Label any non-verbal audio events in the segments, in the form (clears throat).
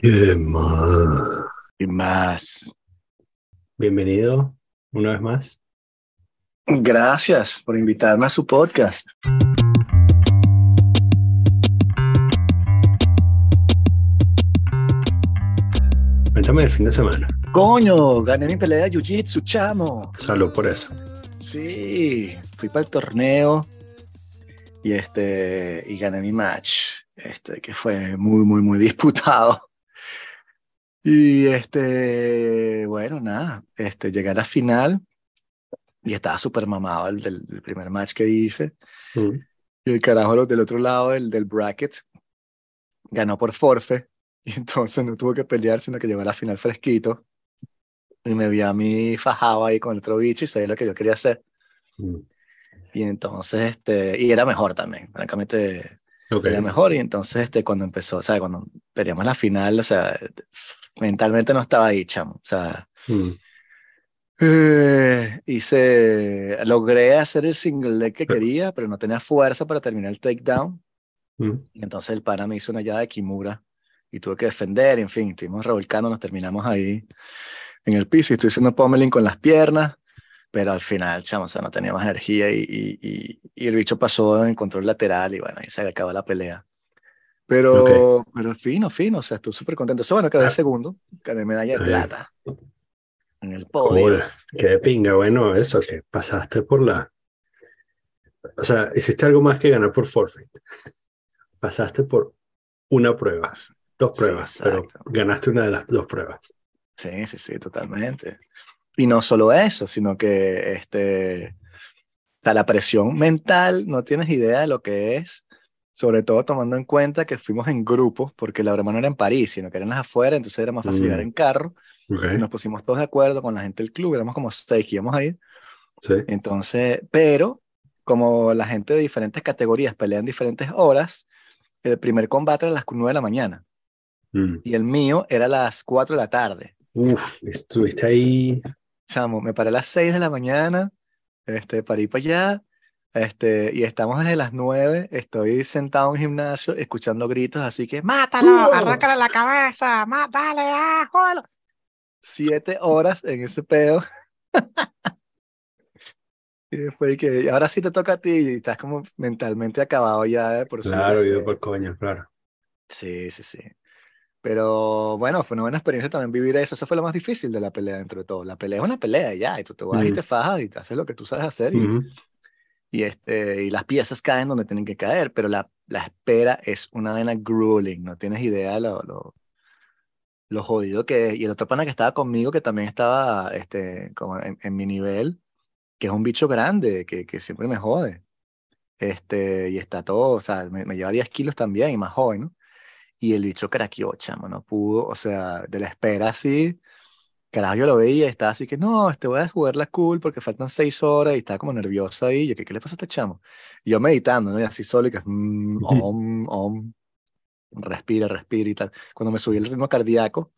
¿Qué más? Y más. Bienvenido una vez más. Gracias por invitarme a su podcast. Cuéntame el fin de semana. Coño, gané mi pelea de Jiu-Jitsu, chamo. Salud por eso. Sí, fui para el torneo y este y gané mi match, este que fue muy muy muy disputado. Y este, bueno, nada, este llegué a la final y estaba súper mamado el del, del primer match que hice. Y el carajo del otro lado del, del bracket ganó por forfe (laughs) y entonces no tuvo que pelear, sino que llegó a la final fresquito. Y me vi a mí fajado ahí con el otro bicho y sabía lo que yo quería hacer. Mm. Y entonces, este, y era mejor también, francamente, Ok. era mejor. Y entonces, este, cuando empezó, o sea, cuando peleamos la final, o sea, mentalmente no estaba ahí, chamo. O sea, Mm. eh, hice, logré hacer el single leg que quería, pero no tenía fuerza para terminar el takedown. Mm. Y entonces el pana me hizo una llave de Kimura y tuve que defender, en fin, estuvimos revolcando, nos terminamos ahí en el piso y estoy haciendo pommeling con las piernas, pero al final, chamo, o sea, no tenía más energía y, y, y, y el bicho pasó en control lateral y bueno, ahí se acabó la pelea. Pero, pero fino, fino, o sea, estuve súper contento. Eso, bueno, quedé Ah. segundo, gané medalla de plata en el podio. Cool. Qué pinga. Bueno, eso, que pasaste por la. O sea, hiciste algo más que ganar por forfeit. Pasaste por una prueba, dos Sí, pruebas, pero exacto. ganaste una de las dos pruebas. Sí, sí, sí, totalmente. Y no solo eso, sino que este, o sea, la presión mental, no tienes idea de lo que es, sobre todo tomando en cuenta que fuimos en grupo, porque la broma no era en París, sino que eran las afuera, entonces era más fácil Mm. llegar en carro, Ok. y nos pusimos todos de acuerdo con la gente del club, éramos como seis que íbamos a ir, Sí. entonces, pero como la gente de diferentes categorías pelean diferentes horas, el primer combate era a las 9 de la mañana, Mm. y el mío era a las 4 de la tarde. Uf, estuviste ahí. Chamo, me paré a las 6 de la mañana, este, para ir para allá, este, y estamos desde las 9, estoy sentado en un gimnasio escuchando gritos, así que ¡mátalo! ¡Oh! ¡Arráncale la cabeza! ¡Má- ¡Dale! ¡Ah! Siete horas en ese pedo. (laughs) Y después que, ahora sí te toca a ti, y estás como mentalmente acabado ya, eh, por Claro, ido por coño, claro. Sí, sí, sí. Pero bueno, fue una buena experiencia también vivir eso. Eso fue lo más difícil de la pelea dentro de todo. La pelea es una pelea ya, y tú te vas y te fajas y te haces lo que tú sabes hacer y. y, este, y las piezas caen donde tienen que caer, pero la, la espera es una vaina grueling, no tienes idea lo, lo, lo jodido que es. Y el otro pana que estaba conmigo, que también estaba este, como en, en mi nivel, que es un bicho grande, que, que siempre me jode. Este, y está todo, o sea, me, me lleva 10 kilos también y más joven, ¿no? Y el bicho craqueó, chamo, no pudo, o sea, de la espera así, carajo, yo lo veía y estaba así que, no, este voy a jugar la cool porque faltan seis horas y estaba como nervioso ahí, yo, ¿qué, qué le pasa a este chamo? Y yo meditando, ¿no? Y así solo y que, mm, Ujú. om, om, respira, respira y tal. Cuando me subí el ritmo cardíaco,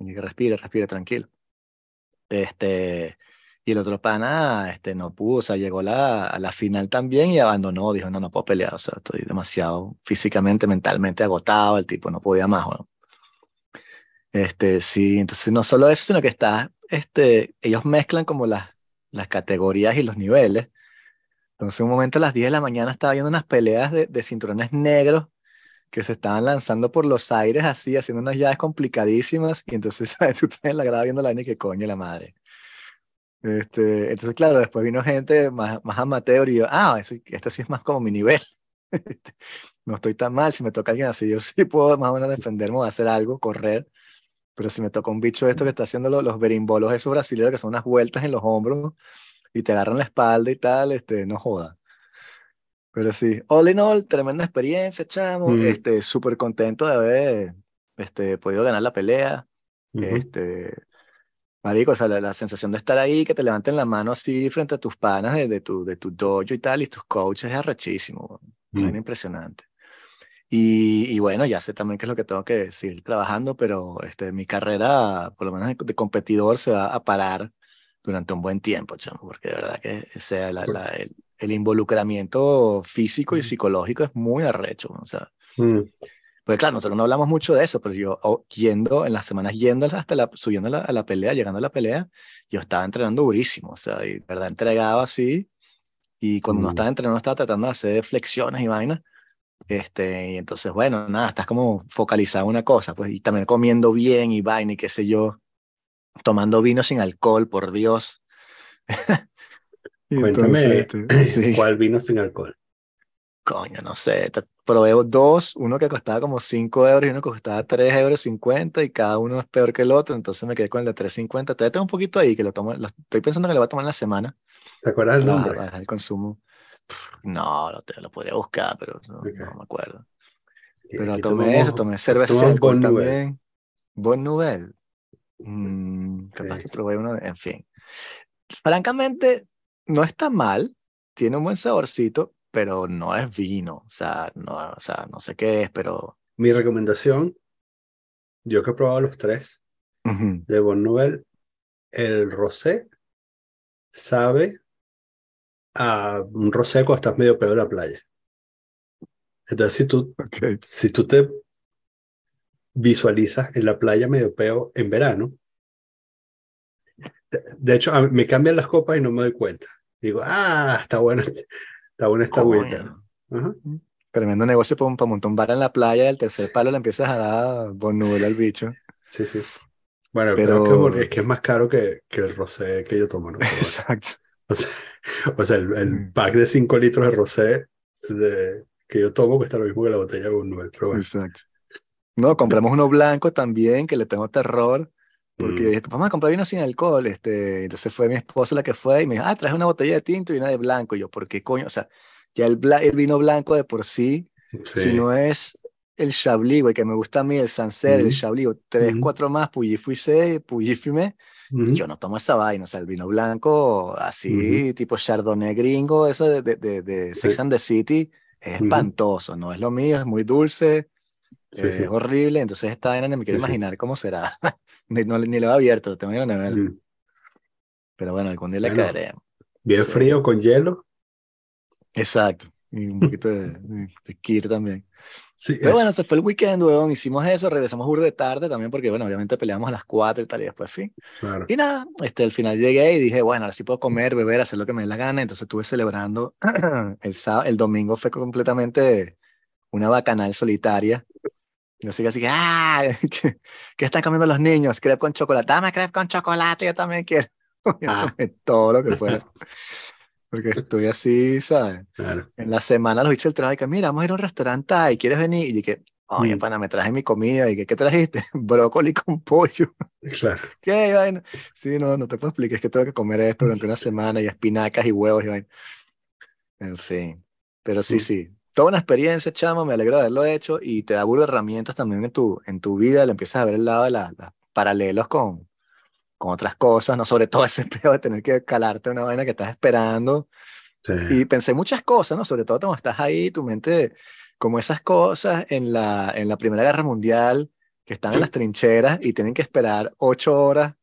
y dije, respira, respira, tranquilo. Este, y el otro pana, este, no pudo, o sea, llegó la, a la final también y abandonó, dijo, no, no puedo pelear, o sea, estoy demasiado físicamente, mentalmente agotado, el tipo no podía más, weón. Este, sí, entonces no solo eso, sino que está, este, ellos mezclan como las, las categorías y los niveles. Entonces, un momento a las 10 de la mañana estaba viendo unas peleas de, de cinturones negros que se estaban lanzando por los aires así, haciendo unas llaves complicadísimas, y entonces, (laughs) ¿sabes? Tú estás en la grada viendo la vaina y que coño la madre. Este, entonces, claro, después vino gente más, más amateur y yo, ah, eso- esto sí es más como mi nivel. (laughs) No estoy tan mal, si me toca alguien así, yo sí puedo más o menos defenderme o hacer algo, correr, pero si me toca un bicho esto que está haciendo los, los berimbolos esos brasileños que son unas vueltas en los hombros y te agarran la espalda y tal, este, no joda. Pero sí, all in all, tremenda experiencia, chamo, Mm. este, súper contento de haber, este, podido ganar la pelea, este, marico, o sea, la, la sensación de estar ahí, que te levanten la mano así frente a tus panas de, de tu, de tu dojo y tal, y tus coaches es arrechísimo. Mm. Vaina impresionante. Y, y bueno, ya sé también qué es lo que tengo que seguir trabajando, pero este, mi carrera, por lo menos de, de competidor, se va a parar durante un buen tiempo, chamo, porque de verdad que sea, la- la- el, el involucramiento físico y psicológico es muy arrecho, o sea, Mm. Pues claro, nosotros no hablamos mucho de eso, pero yo oh, yendo, en las semanas yendo hasta la, subiendo a la, a la, pelea, llegando a la pelea, yo estaba entrenando durísimo, o sea, y verdad entregaba así, y cuando no Mm. estaba entrenando estaba tratando de hacer flexiones y vainas, este, y entonces, bueno, nada, estás como focalizado en una cosa, pues, y también comiendo bien y vaina y qué sé yo, tomando vino sin alcohol, por Dios. (laughs) Cuéntame entonces, (clears throat) sí. cuál vino sin alcohol. Coño, no sé, te- probé dos, uno que costaba como 5 euros y uno que costaba 3 euros 50 y cada uno es peor que el otro, entonces me quedé con el de 3.50. Todavía tengo un poquito ahí que lo tomo, lo- estoy pensando que lo voy a tomar en la semana ¿Te acuerdas el nombre? bajar el consumo. No, lo, te- lo podría buscar, pero no, Ok. no me acuerdo. Pero tomé eso, tomé cerveza Bon Nouvel. también. Bon Nouvel. Mm, capaz Sí. que probé uno, en fin. Francamente, no está mal, tiene un buen saborcito, pero no es vino, o sea, no, o sea, no sé qué es, pero... Mi recomendación, yo que he probado los tres Ujú. de Bon Nouvel, el rosé sabe a un rosé cuando estás medio peor en la playa. Entonces, si tú, si tú te visualizas en la playa medio peo en verano, de, hecho, me cambian las copas y no me doy cuenta. Digo, ah, está bueno, está bueno esta agüita. Ajá. Tremendo negocio para, para montar un bar en la playa al tercer palo le empiezas a dar Bon Nouvel al bicho. Sí, sí. Bueno, Pero- pero es que es, que más caro que, que el rosé que yo tomo, ¿no? (laughs) Exacto. (laughs) O sea, o sea, el, el Mm. pack de 5 litros de rosé de, que yo tomo cuesta lo mismo que la botella de Nouvel, pero bueno. Exacto. No, compramos uno blanco también, que le tengo terror, porque Mm. dije, vamos a comprar vino sin alcohol. Este, entonces fue mi esposa la que fue y me dijo, ah, traes una botella de tinto y una de blanco. Y yo, ¿por qué coño? O sea, ya el, bla- el vino blanco de por sí, Sí. si no es el Chablis, güey, que me gusta a mí, el Sancerre, el Ujú. Chablis, tres, Ujú. cuatro más, Puyi Fuisé, Puyi Yo no tomo esa vaina, o sea, el vino blanco así, tipo Chardonnay gringo, eso de, de, de, de Sex Sí. and the City, es espantoso, no es lo mío, es muy dulce, Sí, eh, sí. es horrible, entonces esta vaina ni me quiero imaginar cómo será, (laughs) ni, no, ni lo he abierto, tengo en la nevera, pero bueno, algún día le Bueno. caeremos. Bien frío con hielo. Exacto, y un poquito de, de kir también. Sí, Pero eso. bueno, se fue el weekend, weón, hicimos eso, regresamos burda de tarde también, porque bueno, obviamente peleamos a las 4 y tal, y después fin. claro. Y nada, este, al final llegué y dije, bueno, ahora sí puedo comer, beber, hacer lo que me dé la gana. Entonces estuve celebrando (clears throat) el sábado, el domingo fue completamente una bacanal solitaria. Yo sigo así que, ah, (laughs) ¿qué, qué están comiendo los niños? Crepe con chocolate. Dame crepe con chocolate, yo también quiero. (laughs) Ah. todo lo que fuera. (laughs) Porque estoy así, ¿sabes? Claro. En la semana los bichos del trabajo, y que mira, vamos a ir a un restaurante y quieres venir. Y dije, oye, Mm. pana, me traje mi comida. Y que, ¿qué trajiste? (laughs) Brócoli con pollo. Claro. (laughs) ¿Qué vaina? Sí, no, no te puedo explicar, es que tengo que comer esto durante una semana y espinacas y huevos y vaina. En fin, pero sí, Mm. sí. Toda una experiencia, chamo, me alegro de haberlo hecho y te da burda de herramientas también en tu, en tu vida, le empiezas a ver el lado de la- los paralelos con, con otras cosas, no sobre todo (laughs) ese peor de tener que calarte una vaina que estás esperando. Sí. Y pensé muchas cosas, ¿no? Sobre todo cuando estás ahí, tu mente, como esas cosas en la, en la Primera Guerra Mundial, que están en las trincheras y tienen que esperar ocho horas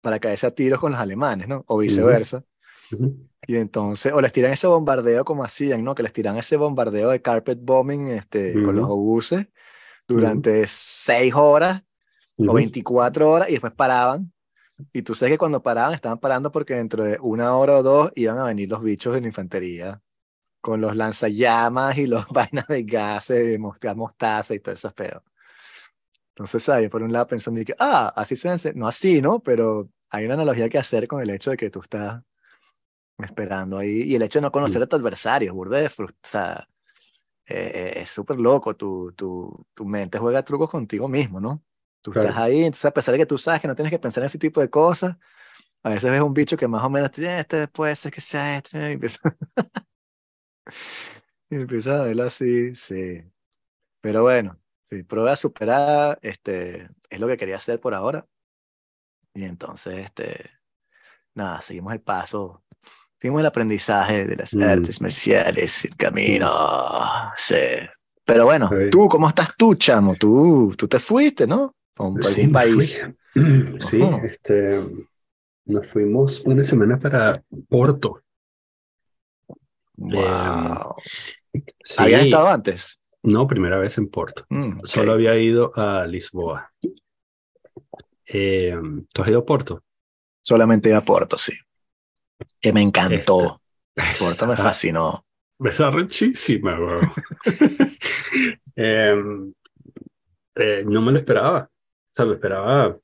para caerse a tiros con los alemanes, ¿no? O viceversa. Ujú. Y entonces, o les tiran ese bombardeo como hacían, ¿no? Que les tiran ese bombardeo de carpet bombing este, con los obuses durante seis horas o Ujú. 24 horas y después paraban. Y tú sabes que cuando paraban, estaban parando porque dentro de una hora o dos iban a venir los bichos de la infantería con los lanzallamas y los (laughs) vainas de gases, mostaza, mostaza y todo eso pedo. Entonces, ¿sabes? Por un lado pensando que, ah, así se ense- no así, ¿no? Pero hay una analogía que hacer con el hecho de que tú estás esperando ahí y el hecho de no conocer Mm. a tu adversario, burda de o sea, eh, eh, es súper loco, tu, tu, tu mente juega trucos contigo mismo, ¿no? Tú Claro. estás ahí, entonces a pesar de que tú sabes que no tienes que pensar en ese tipo de cosas, a veces ves un bicho que más o menos, "Eh, este puede ser que sea este, y empieza, (laughs) y empiezas a verlo así, sí. Pero bueno, sí, prueba superada, este, es lo que quería hacer por ahora. Y entonces, este, nada, seguimos el paso, seguimos el aprendizaje de las Mm. artes marciales, el camino, sí. Pero bueno, Sí. tú, ¿cómo estás tú, chamo? Tú, tú te fuiste, ¿no? A un Sí, país. fui. (clears throat) Sí, este, nos fuimos una semana para Porto. Wow. Sí, ¿Habías estado antes? No, primera vez en Porto. Mm. Solo había ido a Lisboa. Eh, ¿Tú has ido a Porto? Solamente a Porto, sí. Que me encantó. Esta- Porto me Ah, fascinó. Esa rechísima, bro. (laughs) Em, eh, no me lo esperaba. Sea, me esperaba,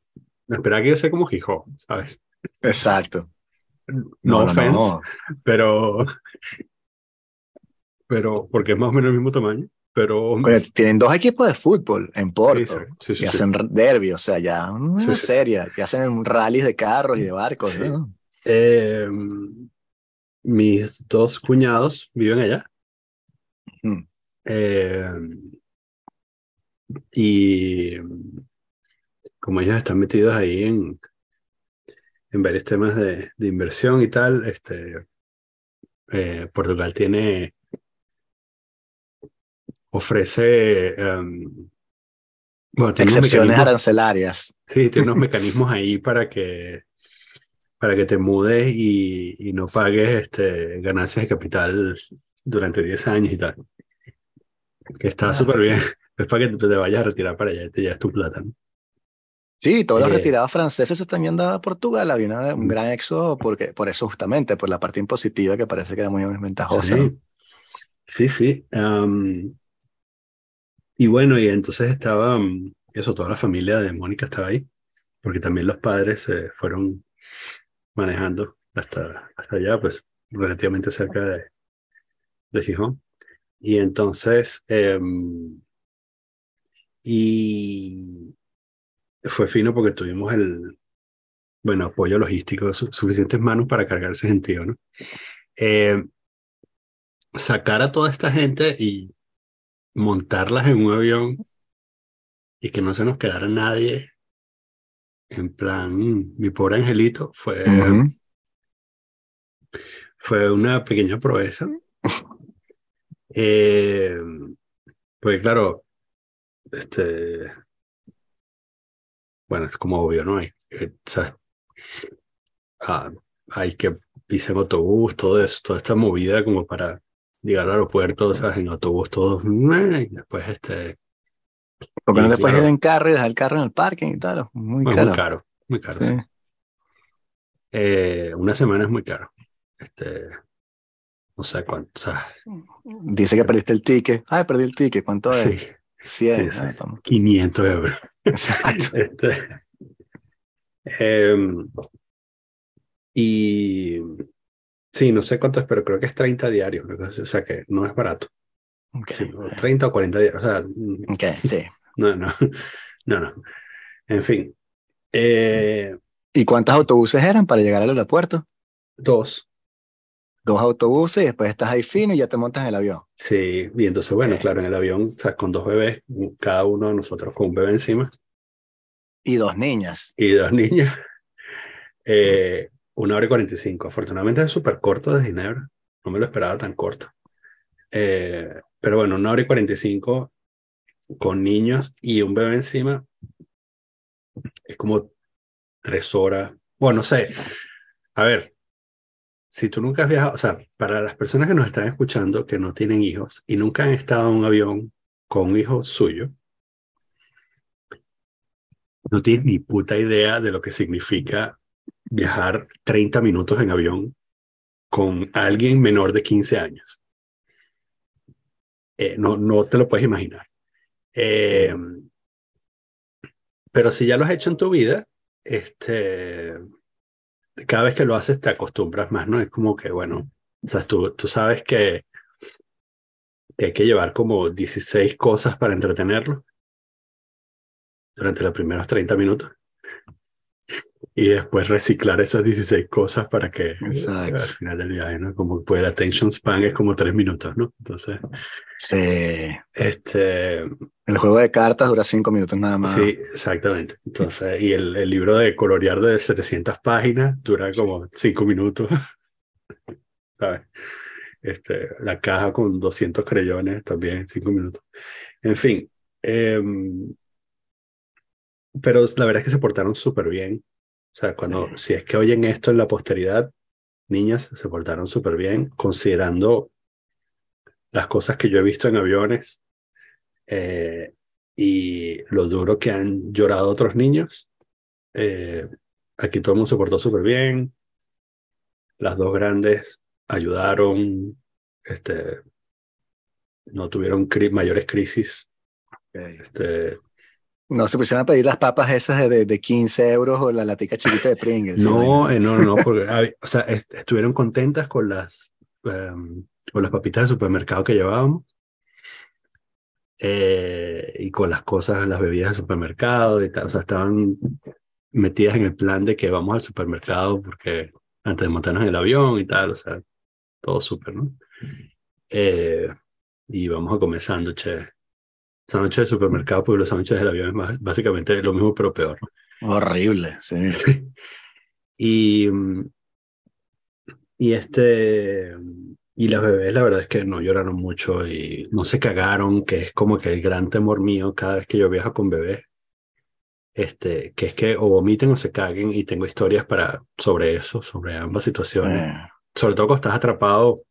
me esperaba que iba a ser como Gijón, ¿sabes? Exacto. No, No, offense, no. pero, pero, porque es más o menos el mismo tamaño, pero, Oye, tienen dos equipos de fútbol en Porto. sí, sí, sí, y hacen derby, o sea, ya una seria. Y hacen rallies de carros y de barcos. ¿no? Em, mis dos cuñados viven allá. Mm. Y como ellos están metidos ahí en, en varios temas de, de inversión y tal, este, eh, Portugal tiene, ofrece, em, bueno, tiene Excepciones arancelarias. Sí, tiene unos (laughs) mecanismos ahí para que, para que te mudes y, y no pagues este, ganancias de capital durante 10 años y tal. Que está Ah. súper bien. (laughs) Es para que te vayas a retirar para allá te lleves tu plata. ¿no? Sí, todos los Eh, retirados franceses se están yendo a Portugal. Había una- un gran éxodo porque, por eso justamente, por la parte impositiva que parece que era muy ventajosa. Sí, sí, sí. Am, y bueno, y entonces estaba, mm, eso, toda la familia de Mónica estaba ahí, porque también los padres se fueron manejando hasta, hasta allá, pues relativamente cerca de, de Gijón. Y entonces, em, y fue fino porque tuvimos el, bueno, apoyo logístico, su- suficientes manos para cargar ese gentío, ¿no? Em, sacar a toda esta gente y montarlas en un avión y que no se nos quedara nadie, en plan, mi pobre angelito, fue, fue una pequeña proeza. Eh, pues claro, este, bueno, es como obvio, ¿no? Hay, eh, ¿sabes? Ah, hay que irse en autobús, todo eso, toda esta movida como para llegar al aeropuerto, ¿sabes? En autobús, todo, y después este, Porque no te puedes ir claro. en carro y dejar el carro en el parking y tal. Muy Bueno, caro. muy caro, muy caro. Sí. sí. Eh, una semana es muy caro. Este, no sé cuánto, o sea, Dice que perdiste el ticket. Ay, perdí el ticket. ¿Cuánto es? sí, 100. sí, Ah, sí. toma. 500 euros. Exacto. (laughs) Este, em, y sí, no sé cuánto es, pero creo que es 30 diarios, o sea que no es barato. Ok. Sí, o 30 o 40 diarios, o sea, mm, Ok, sí. (laughs) no, no, no, no. En fin, eh, ¿Y cuántos autobuses eran para llegar al aeropuerto? dos. Dos autobuses y después estás ahí fino y ya te montas en el avión. Sí, y entonces, bueno, claro, en el avión, o sea, con dos bebés, cada uno de nosotros con un bebé encima Y dos niñas. y dos niñas, (laughs) eh, una hora y cuarenta y cinco. Afortunadamente es súper corto de Ginebra, no me lo esperaba tan corto. Eh, pero bueno, una hora y cuarenta y cinco con niños y un bebé encima es como tres horas. Bueno, no sé. A ver, si tú nunca has viajado, o sea, para las personas que nos están escuchando que no tienen hijos y nunca han estado en un avión con un hijo suyo, no tienes ni puta idea de lo que significa viajar 30 minutos en avión con alguien menor de 15 años. Eh, no, no te lo puedes imaginar. Eh, pero si ya lo has hecho en tu vida, este, cada vez que lo haces te acostumbras más, ¿no? Es como que, bueno, o sea, tú, tú sabes que, que hay que llevar como 16 cosas para entretenerlo durante los primeros 30 minutos. Y después reciclar esas 16 cosas para que eh, Exacto. al final del viaje, ¿no? Como pues el attention span es como 3 minutos, ¿no? Entonces, Sí. este, El juego de cartas dura cinco minutos nada más. Sí, exactamente. Entonces, y el, el libro de colorear de 700 páginas dura como 5 minutos. (laughs) ¿Sabes? Este, la caja con 200 creyones también 5 minutos. En fin. em, pero la verdad es que se portaron súper bien. O sea, cuando, si es que oyen esto en la posteridad, niñas se portaron súper bien, considerando las cosas que yo he visto en aviones eh, y lo duro que han llorado otros niños. Eh, aquí todo el mundo se portó súper bien. Las dos grandes ayudaron, este, no tuvieron cri mayores crisis. Este, no se pusieron a pedir las papas esas de, de 15 euros o la latica chiquita de Pringles. no, eh, no, no, porque (laughs) o sea, estuvieron contentas con las, um, con las papitas de supermercado que llevábamos eh, y con las cosas, las bebidas de supermercado y tal. O sea, estaban metidas en el plan de que vamos al supermercado porque antes de montarnos en el avión y tal, o sea, todo súper, ¿no? Eh, y vamos a comer sándwiches sándwiches de supermercado, porque los sándwiches del avión es básicamente lo mismo, pero peor. Horrible, sí. (laughs) y, y este, y las bebés, la verdad es que no lloraron mucho y no se cagaron, que es como que el gran temor mío cada vez que yo viajo con bebés. Este, que es que o vomiten o se caguen y tengo historias para, sobre eso, sobre ambas situaciones. Eh. Sobre todo cuando estás atrapado.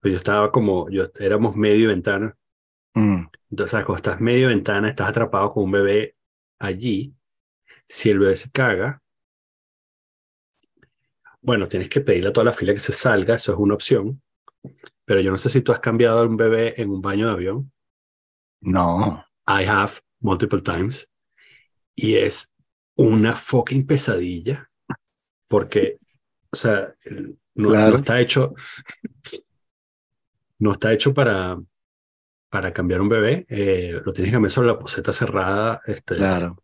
Pues yo estaba como, yo éramos medio ventana Mm. Entonces, cuando estás medio ventana, estás atrapado con un bebé allí. Si el bebé se caga, bueno, tienes que pedirle a toda la fila que se salga, eso es una opción. Pero yo no sé si tú has cambiado a un bebé en un baño de avión. No. I have multiple times. Y es una fucking pesadilla. Porque, o sea, no está hecho. No está hecho para, para cambiar un bebé, eh, lo tienes que cambiar sobre la poseta cerrada. Este, claro.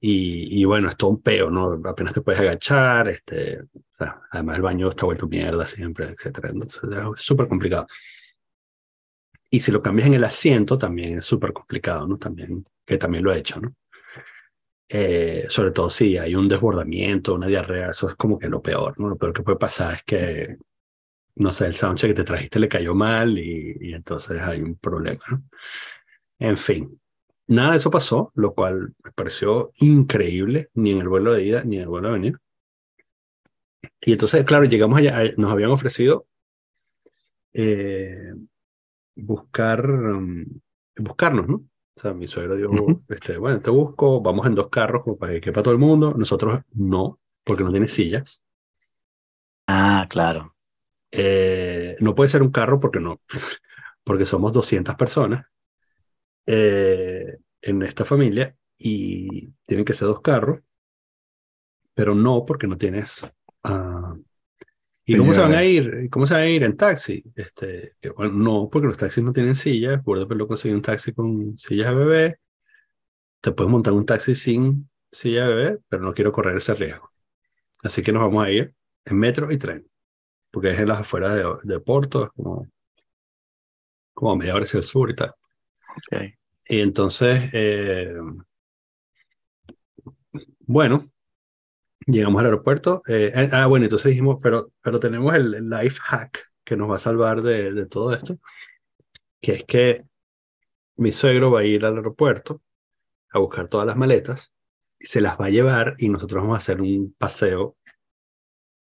Y, y, bueno, es todo un peo, ¿no? Apenas te puedes agachar, este, o sea, además el baño está vuelto mierda siempre, etcétera. Entonces es súper complicado. Y si lo cambias en el asiento, también es súper complicado, ¿no? También, que también lo he hecho, ¿no? Eh, sobre todo si hay un desbordamiento, una diarrea, eso es como que lo peor, ¿no? Lo peor que puede pasar es que no sé, el soundcheck que te trajiste le cayó mal y, entonces hay un problema, ¿no? En fin, nada de eso pasó, lo cual me pareció increíble, ni en el vuelo de ida ni en el vuelo de venida. Y entonces, claro, llegamos allá, nos habían ofrecido eh, buscar, um, buscarnos, ¿no? O sea, mi suegro dijo, este, bueno, te busco, vamos en dos carros como para que quepa todo el mundo. Nosotros no, porque no tiene sillas. Ah, claro. Eh, no puede ser un carro porque no, (laughs) porque somos 200 personas eh, en esta familia y tienen que ser dos carros, pero no porque no tienes... Uh, ¿Y cómo se van a ir? ¿Cómo se van a ir en taxi? Este, bueno, no, porque los taxis no tienen sillas. Puedo lo conseguir un taxi con sillas de bebé. Te puedes montar un taxi sin silla de bebé, pero no quiero correr ese riesgo. Así que nos vamos a ir en metro y tren porque es en las afueras de, de Porto, como, como a media hora hacia el sur y tal. Okay. Y entonces, eh, bueno, llegamos al aeropuerto. Eh, eh, ah, bueno, entonces dijimos, pero, pero tenemos el, life hack que nos va a salvar de, de todo esto, que es que mi suegro va a ir al aeropuerto a buscar todas las maletas y se las va a llevar y nosotros vamos a hacer un paseo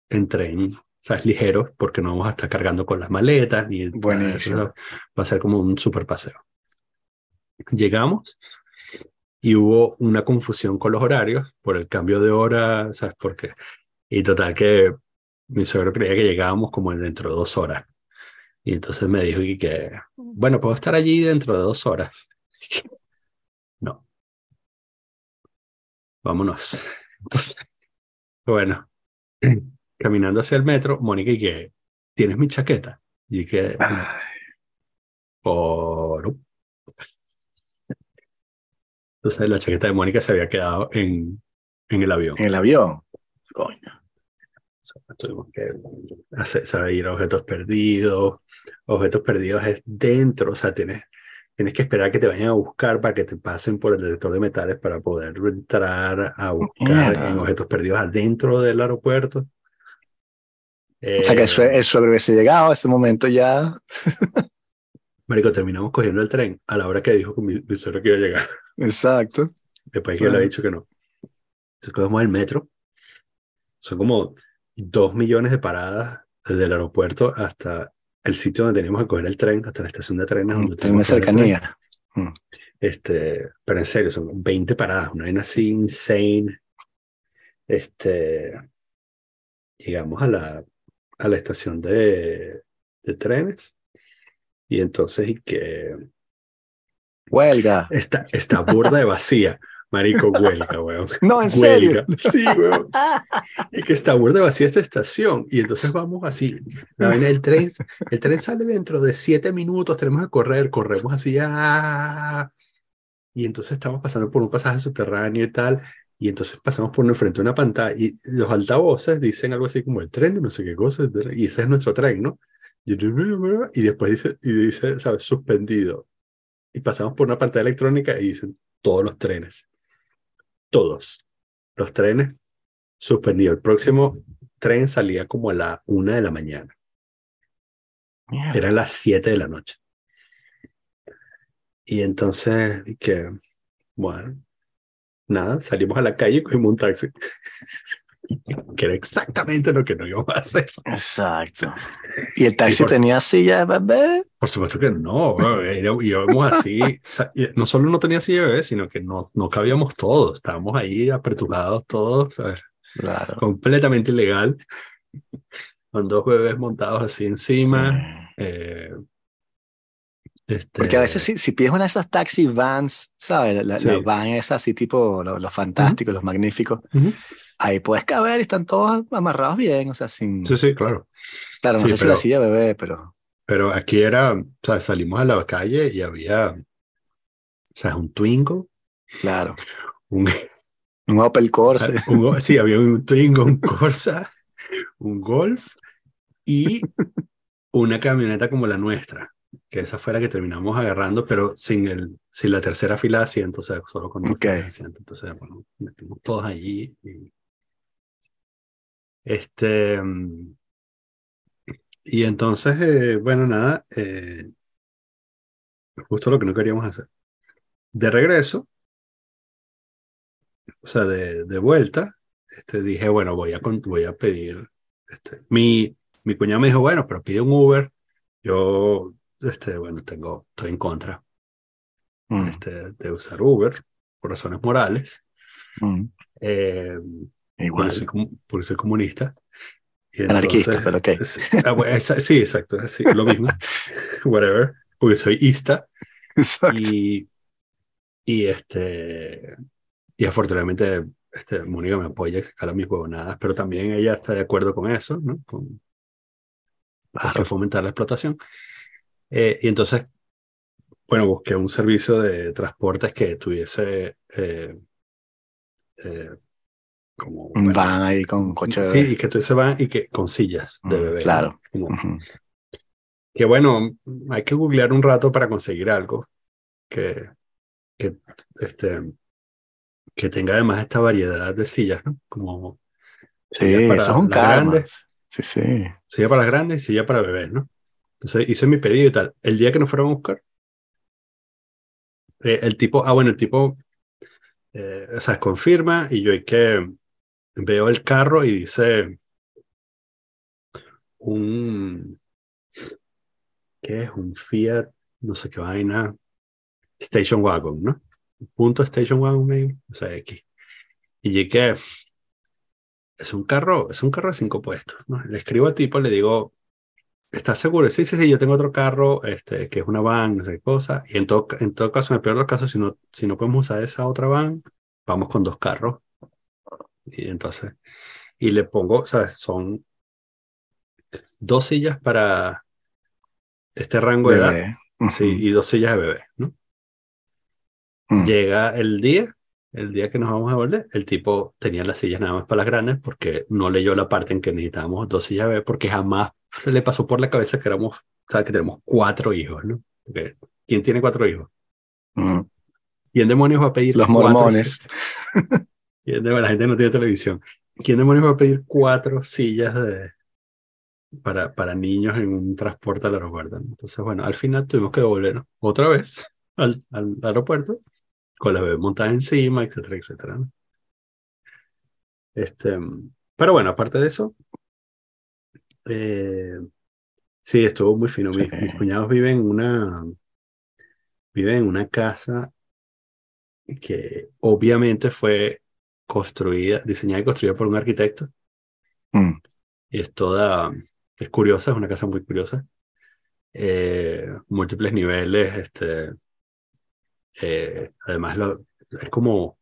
en tren ¿sabes? Ligero, porque no vamos a estar cargando con las maletas, ni Buenísimo. va a ser como un super paseo. Llegamos y hubo una confusión con los horarios por el cambio de hora, ¿sabes por qué? Y total que mi suegro creía que llegábamos como dentro de dos horas. Y entonces me dijo que, bueno, puedo estar allí dentro de dos horas. (laughs) no. Vámonos. (laughs) Entonces, bueno, (clears throat) caminando hacia el metro, Mónica y que, ¿tienes mi chaqueta? Y que, por... Entonces la chaqueta de Mónica se había quedado en, en el avión. En el avión. Coño. Tuvimos que hacer, saber objetos perdidos. Objetos perdidos es dentro, o sea, tienes, tienes que esperar que te vayan a buscar para que te pasen por el detector de metales para poder entrar a buscar en objetos perdidos adentro del aeropuerto o sea que el, eh, suegro hubiese llegado a ese momento ya. (laughs) Marico, terminamos cogiendo el tren a la hora que dijo que mi, suegro que iba a llegar. Exacto. Después que le ha dicho que no. Entonces cogemos el metro. Son como dos millones de paradas desde el aeropuerto hasta el sitio donde teníamos que coger el tren, hasta la estación de trenes. Donde teníamos que coger el tren. cercanía. Mm. Este, pero en serio, son 20 paradas, una vaina así insane. Este, llegamos a la, a la estación de, de trenes y entonces y que Huelga. está, está burda de vacía. Marico, huelga, weón. (laughs) No, en serio. Huelga. Sí, weón. Y que está burda vacía esta estación. Y entonces vamos así. La vaina del tren, el tren sale dentro de siete minutos, tenemos que correr, corremos así. ¡ah! Y entonces estamos pasando por un pasaje subterráneo y tal. Y entonces pasamos por enfrente de una pantalla y los altavoces dicen algo así como el tren no sé qué cosa. Y ese es nuestro tren, ¿no? Y después dice, y dice, ¿sabes? Suspendido. Y pasamos por una pantalla electrónica y dicen todos los trenes. Todos los trenes suspendidos. El próximo tren salía como a la una de la mañana. Eran las 7 de la noche. Y entonces, que, bueno, nada, salimos a la calle y cogimos un taxi. que era exactamente lo que no íbamos a hacer. Exacto. Y el taxi por- tenía silla de bebé. Por supuesto que no, íbamos así. o sea, y no solo no tenía silla de bebé, sino que no, no cabíamos todos. Estábamos ahí aperturados todos, ¿sabes? Claro. completamente ilegal. Con dos bebés montados así encima. Sí. eh, este, Porque a veces si, si pides una de esas taxi vans, ¿sabes? La, Sí. la van esa así tipo lo- los fantásticos, los magníficos, ahí puedes caber y están todos amarrados bien, o sea, sin... Sí, sí, claro. Claro, no sí, sé si pero- la silla bebé, pero... Pero aquí era, o sea, salimos a la calle y había, o sea, un Twingo, Claro. un, (laughs) Un Opel Corsa. (laughs) un- sí, había un Twingo, un Corsa, un Golf y una camioneta como la nuestra, que esa fue la que terminamos agarrando, pero sin, el, sin la tercera fila de asientos, o sea, solo con dos Ok. filas de asientos. Entonces, bueno, metimos todos allí. Y, este, y entonces, eh, bueno, nada, eh, justo lo que no queríamos hacer. De regreso, o sea, de, de vuelta, este, dije, bueno, voy a, voy a pedir, este, mi, mi cuñado me dijo, bueno, pero pide un Uber. Yo, este, bueno, tengo, estoy en contra Mm, este, de usar Uber por razones morales, mm. eh, porque, Igual. soy, comu- porque soy comunista. Y Anarquista, entonces- pero ok. Sí, ah, bueno, esa- sí, exacto, sí, lo mismo, (laughs) whatever, porque soy ista Exacto. y, y este, y afortunadamente este, Mónica me apoya a mis huevonadas, pero también ella está de acuerdo con eso, ¿no? Con, Claro. fomentar la explotación. Eh, y entonces, bueno, busqué un servicio de transportes que tuviese eh, eh, como Un bueno, van ahí con coche de sí, bebé. y que tuviese van y que con sillas de Mm, bebé. ¿no? claro. Que bueno, hay que googlear un rato para conseguir algo que, que, este, que tenga además esta variedad de sillas, ¿no? Como Sí, para un las grandes, Sí, sí. silla para las grandes y silla para bebés, ¿no? Entonces hice mi pedido y tal. El día que nos fueron a buscar, eh, el tipo, ah, bueno, el tipo, eh, o sea, confirma y yo hay que veo el carro y dice un, ¿qué es? Un Fiat, no sé qué vaina, Station Wagon, ¿no? Punto Station Wagon, maybe, o sea, X. Y llegué, es un carro, es un carro de cinco puestos, ¿no? Le escribo al tipo, le digo, ¿estás seguro? Sí, sí, sí, yo tengo otro carro, este, que es una van, no sé qué cosa, y en todo, en todo caso, en el peor de los casos, si no, si no podemos usar esa otra van, vamos con dos carros. Y entonces, y le pongo, ¿sabes? Son dos sillas para este rango de edad, Bebé. sí, y dos sillas de bebé, ¿no? Mm. Llega el día, el día que nos vamos a volver, el tipo tenía las sillas nada más para las grandes porque no leyó la parte en que necesitábamos dos sillas de bebé porque jamás se le pasó por la cabeza que éramos, ¿sabes? Que tenemos cuatro hijos, ¿no? Porque, ¿quién tiene cuatro hijos? ¿Quién demonios va a pedir Los cuatro mormones. (laughs) ¿Quién de- La gente no tiene televisión. ¿Quién demonios va a pedir cuatro sillas de, para, para niños en un transporte al aeropuerto? ¿no? Entonces, bueno, al final tuvimos que devolvernos otra vez (laughs) al, al aeropuerto con la bebé montada encima, etcétera, etcétera. ¿no? Este, pero bueno, aparte de eso, eh, Sí, estuvo muy fino. Mis, cuñados viven en una, viven en una casa que obviamente fue construida, diseñada y construida por un arquitecto. Mm, Y es toda, es curiosa, es una casa muy curiosa. Eh, múltiples niveles, este, eh, además lo- es como,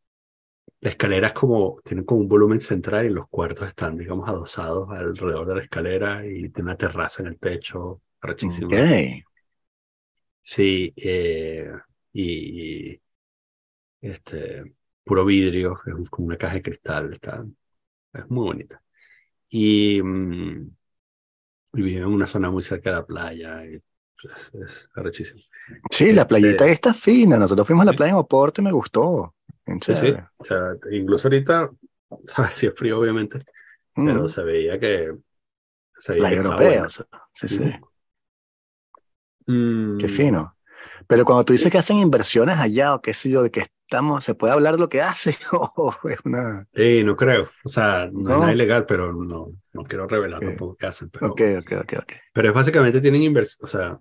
la escalera es como, tiene como un volumen central y los cuartos están, digamos, adosados alrededor de la escalera y tiene una terraza en el techo, rechísimo. ok. Sí, eh, y, y, este, puro vidrio, es como una caja de cristal, está, es muy bonita. Y, mm, y vive en una zona muy cerca de la playa, y es, es. Sí, la playita Este- está fina. Nosotros fuimos a la playa en Oporto y me gustó. Sí, sí, o sea, incluso ahorita, (laughs) o sea, sí es frío obviamente, pero Mm, se veía que, se veía playa que europea, o sea, sí, sí. Mm, Qué fino. Pero cuando tú dices que hacen inversiones allá o qué sé yo, de que estamos, ¿se puede hablar de lo que hace? (laughs) O es una... eh, no creo, o sea, no, es No. nada ilegal, pero no, no quiero revelar Ok. tampoco qué hacen, pero, Ok, ok, ok, ok. pero es básicamente tienen inversión, o sea,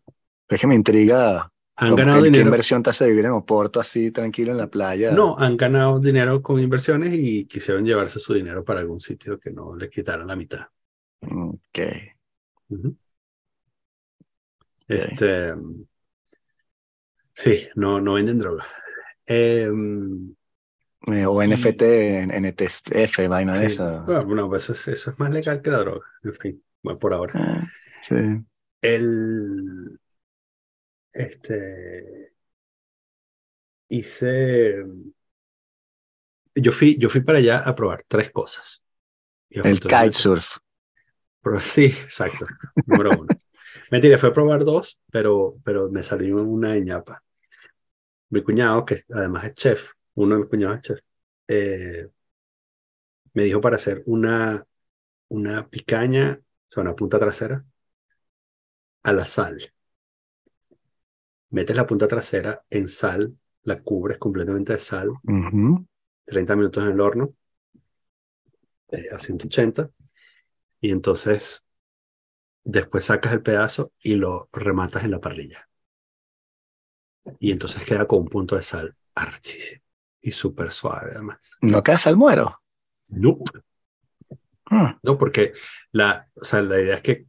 Es que me intriga. Han ganado que- ¿Qué dinero. inversión te hace vivir en Oporto así tranquilo en la playa? No, han ganado dinero con inversiones y quisieron llevarse su dinero para algún sitio que no les quitaran la mitad. Ok. Ujú. Este, sí, no, no venden droga. Em, Eh, O NFT, NTF, vaina de sí, esa. bueno, no, pues eso es, eso es más legal que la droga. En fin, por ahora. Ah, sí. El, este, hice, yo fui, yo fui para allá a probar tres cosas. El kitesurf. Pero (laughs) sí, exacto. Número uno. Mentira, fue a probar dos, pero, pero me salió una ñapa. Mi cuñado, que además es chef, uno de mis cuñados es chef, eh, me dijo para hacer una, una picaña, o sea, una punta trasera, a la sal. Metes la punta trasera en sal, la cubres completamente de sal, Ujú. 30 minutos en el horno, eh, a 180, y entonces después sacas el pedazo y lo rematas en la parrilla. Y entonces queda con un punto de sal archísimo y súper suave además. ¿No caes al muero? Nope. Ah, No, porque la, o sea, la idea es que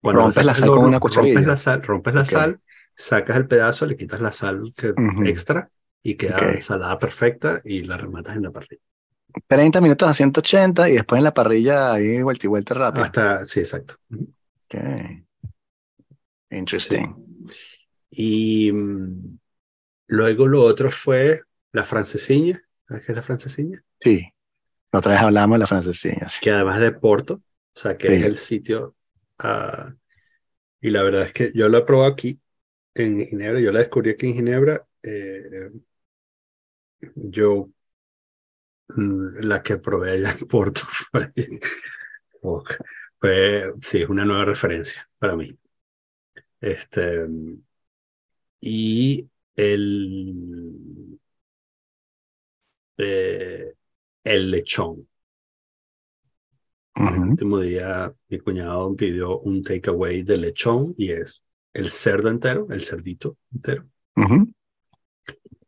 cuando Rompes la sal del con horno, una cucharilla. Rompes la sal, rompes la Ok. sal, sacas el pedazo, le quitas la sal que, extra y queda Ok. salada perfecta y la rematas en la parrilla. 30 minutos a 180 y después en la parrilla ahí vuelta y vuelta rápido. Hasta, sí, exacto. Ok. Interesting. Y mm, luego lo otro fue la francesiña. ¿Sabes qué es la francesiña? Sí. La otra vez hablamos de la francesilla. sí. Que además de Porto, o sea, que Sí. es el sitio. ah, y la verdad es que yo la he probado aquí en Ginebra, yo la descubrí aquí en Ginebra. eh, yo, mm, la que probé allá en Porto (laughs) fue, sí, es una nueva referencia para mí. Este, y el, eh, el lechón. El Ujú. último día mi cuñado pidió un takeaway de lechón y es el cerdo entero, el cerdito entero.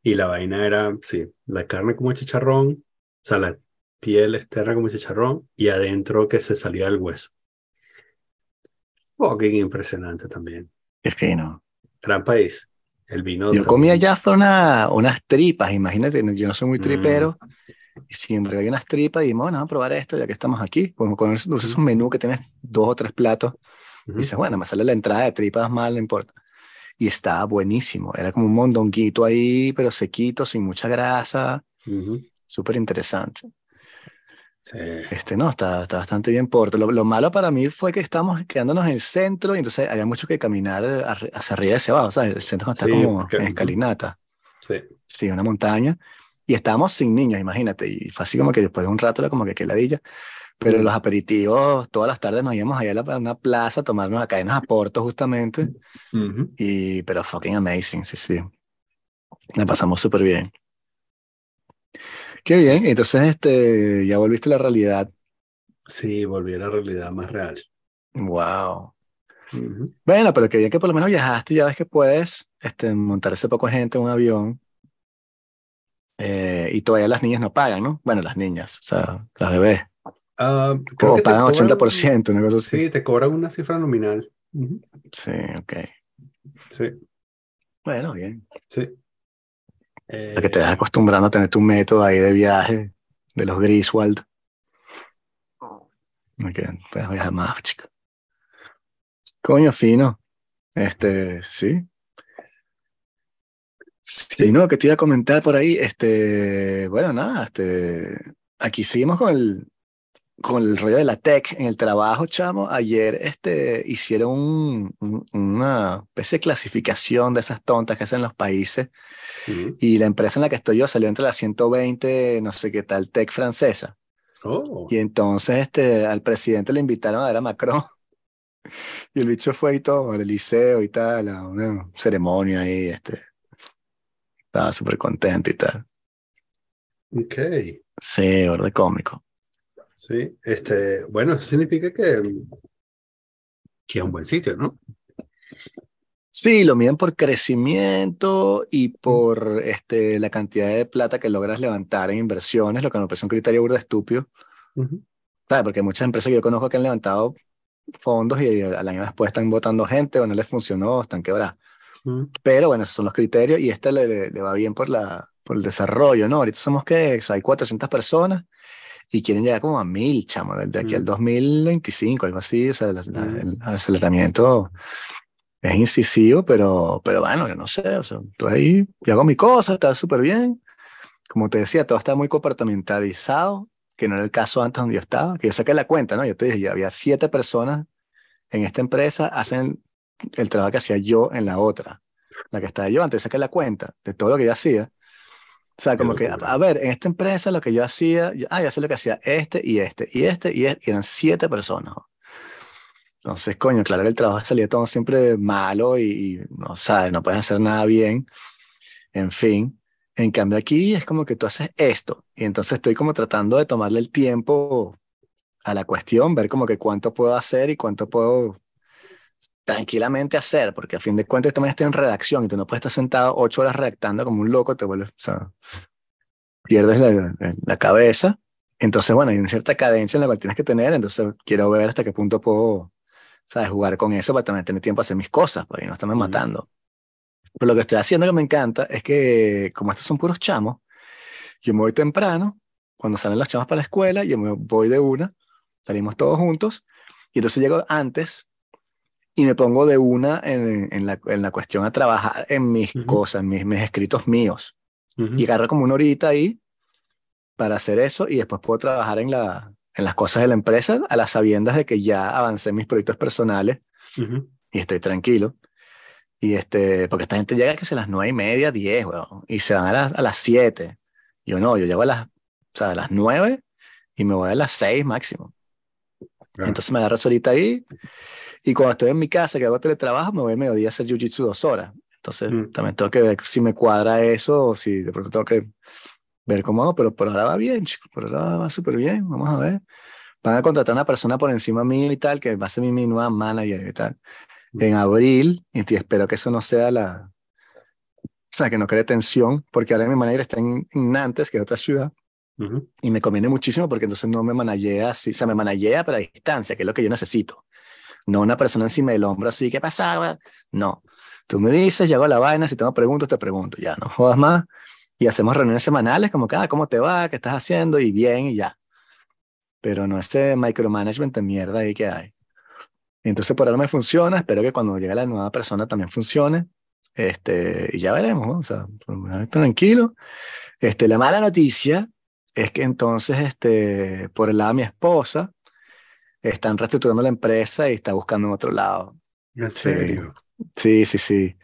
Y la vaina era, sí, la carne como chicharrón, o sea, la piel externa como chicharrón y adentro que se salía el hueso. Fucking impresionante también. Qué fino. Gran país. El vino. Yo comí también. allá una, unas tripas, imagínate, yo no soy muy Mm. tripero. Y siempre hay unas tripas y dijimos, bueno, vamos a probar esto ya que estamos aquí. Con, con esos, esos menús que tienes dos o tres platos. Ujú. dices, bueno, me sale la entrada de tripas mal, no importa. Y estaba buenísimo. Era como un mondonguito ahí, pero sequito, sin mucha grasa. Ujú. Súper interesante. Sí. Este, no, está, está bastante bien Porto. Lo, lo malo para mí fue que estábamos quedándonos en el centro y entonces había mucho que caminar hacia arriba y hacia abajo, ¿sabes? El centro está Sí, como porque- en escalinata. Sí. Sí, una montaña. Y estábamos sin niños, imagínate. Y fue así como que después de un rato era como que qué ladilla. Pero los aperitivos, todas las tardes nos íbamos allá a, una plaza a tomarnos a caernos a Porto justamente. Ujú. Y, pero fucking amazing, sí, sí. La pasamos súper bien. Qué bien. Entonces, este, ya volviste a la realidad. Sí, volví a la realidad más real. Wow. Bueno, pero que bien que por lo menos viajaste y ya ves que puedes este, montar ese poco gente en un avión. eh, y todavía las niñas no pagan, ¿no? Bueno, las niñas, o sea, las bebés. Creo O que te pagan cobran- 80%, una cosa así. Sí, te cobran una cifra nominal. Sí, ok. Sí, Bueno, bien. sí. Para que te Eh, vas acostumbrando a tener tu método ahí de viaje de los Griswold. Ok, puedes viajar más, chico. Coño, fino. Este, sí. Sí, Sí. no, que te iba a comentar por ahí. Este, bueno, nada, este, aquí seguimos con el, con el rollo de la tech en el trabajo, chamo. Ayer, este, hicieron un- un- una especie de clasificación de esas tontas que hacen los países. ujú. Y la empresa en la que estoy yo salió entre las 120, no sé qué tal, tech francesa. Oh, Y entonces este, al presidente le invitaron a ver a Macron. (laughs) Y el bicho fue y todo, al liceo y tal, a una ceremonia ahí. Este, estaba súper contento y tal. ok. Sí, borde cómico. Sí, este, bueno, eso significa que, que es un buen sitio, ¿no? Sí, lo miden por crecimiento y por este, la cantidad de plata que logras levantar en inversiones, lo que me parece un criterio burda estúpido. Ujú. ¿Sabes? Porque muchas empresas que yo conozco que han levantado fondos y al año después están votando gente o no les funcionó, están quebradas. Ujú. Pero bueno, esos son los criterios y este le, le- le va bien por, la, por el desarrollo, ¿no? Ahorita somos que hay 400 personas y quieren llegar como a 1000, chamo, desde aquí al Mm. 2025, algo así. O sea, Mm. el aceleramiento es incisivo, pero, pero bueno, yo no sé. O sea, estoy ahí, yo hago mi cosa, está súper bien. Como te decía, todo está muy compartimentalizado, que no era el caso antes donde yo estaba, que yo saqué la cuenta, ¿no? Yo te dije, ya había siete personas en esta empresa, hacen el trabajo que hacía yo en la otra, la que estaba yo antes, saqué la cuenta de todo lo que yo hacía. O sea, como que, a ver, en esta empresa lo que yo hacía, yo- ah, yo sé lo que hacía este y este y este y este, y eran siete personas. Entonces, coño, claro que el trabajo salía todo siempre malo y, y no sabes, no puedes hacer nada bien. En fin, en cambio aquí es como que tú haces esto y entonces estoy como tratando de tomarle el tiempo a la cuestión, ver como que cuánto puedo hacer y cuánto puedo tranquilamente hacer, porque a fin de cuentas yo también estoy en redacción y tú no puedes estar sentado ocho horas redactando como un loco, te vuelves, o sea, pierdes la, la cabeza. Entonces, bueno, hay una cierta cadencia en la cual tienes que tener, entonces quiero ver hasta qué punto puedo, ¿sabes? Jugar con eso para también tener tiempo a hacer mis cosas, para no estarme Ujú. matando. Pero lo que estoy haciendo que me encanta es que, como estos son puros chamos, yo me voy temprano, cuando salen los chamos para la escuela, yo me voy de una, salimos todos juntos, y entonces llego antes y me pongo de una en, en la, en la cuestión a trabajar en mis Ujú. cosas, en mis, mis escritos míos. Ujú. Y agarro como una horita ahí para hacer eso y después puedo trabajar en, la, en las cosas de la empresa a las sabiendas de que ya avancé mis proyectos personales Ujú. y estoy tranquilo. Y este, porque esta gente llega que se a las nueve y media, diez, weón, y se van a las, a las siete. Yo no, yo llego a las, o sea, a las nueve y me voy a las seis máximo. Claro. Entonces me agarro ahorita ahí y cuando estoy en mi casa que hago teletrabajo me voy a mediodía a hacer jiu-jitsu dos horas. Entonces Mm. también tengo que ver si me cuadra eso o si de pronto tengo que ver cómo hago, pero por ahora va bien, chico, por ahora va súper bien, vamos a ver. Van a contratar a una persona por encima mío y tal, que va a ser mi, mi nueva manager y tal, en abril, y espero que eso no sea la... O sea, que no cree tensión, porque ahora mi manager está en, en Nantes, que es otra ciudad, Ujú. y me conviene muchísimo porque entonces no me manajea así, o sea, me manajea pero a distancia, que es lo que yo necesito. No una persona encima del hombro así, ¿qué pasaba? No. Tú me dices, yo hago la vaina, si tengo preguntas, te pregunto, ya, no jodas más. Y hacemos reuniones semanales, como que, ah, ¿cómo te va? ¿Qué estás haciendo? Y bien, y ya. Pero no ese micromanagement de mierda ahí que hay. Entonces por ahora me funciona, espero que cuando llegue la nueva persona también funcione. Este, y ya veremos, ¿no? O sea, tranquilo. Este, la mala noticia es que entonces, este, por el lado de mi esposa, están reestructurando la empresa y está buscando en otro lado. ¿En serio? Sí, sí, sí.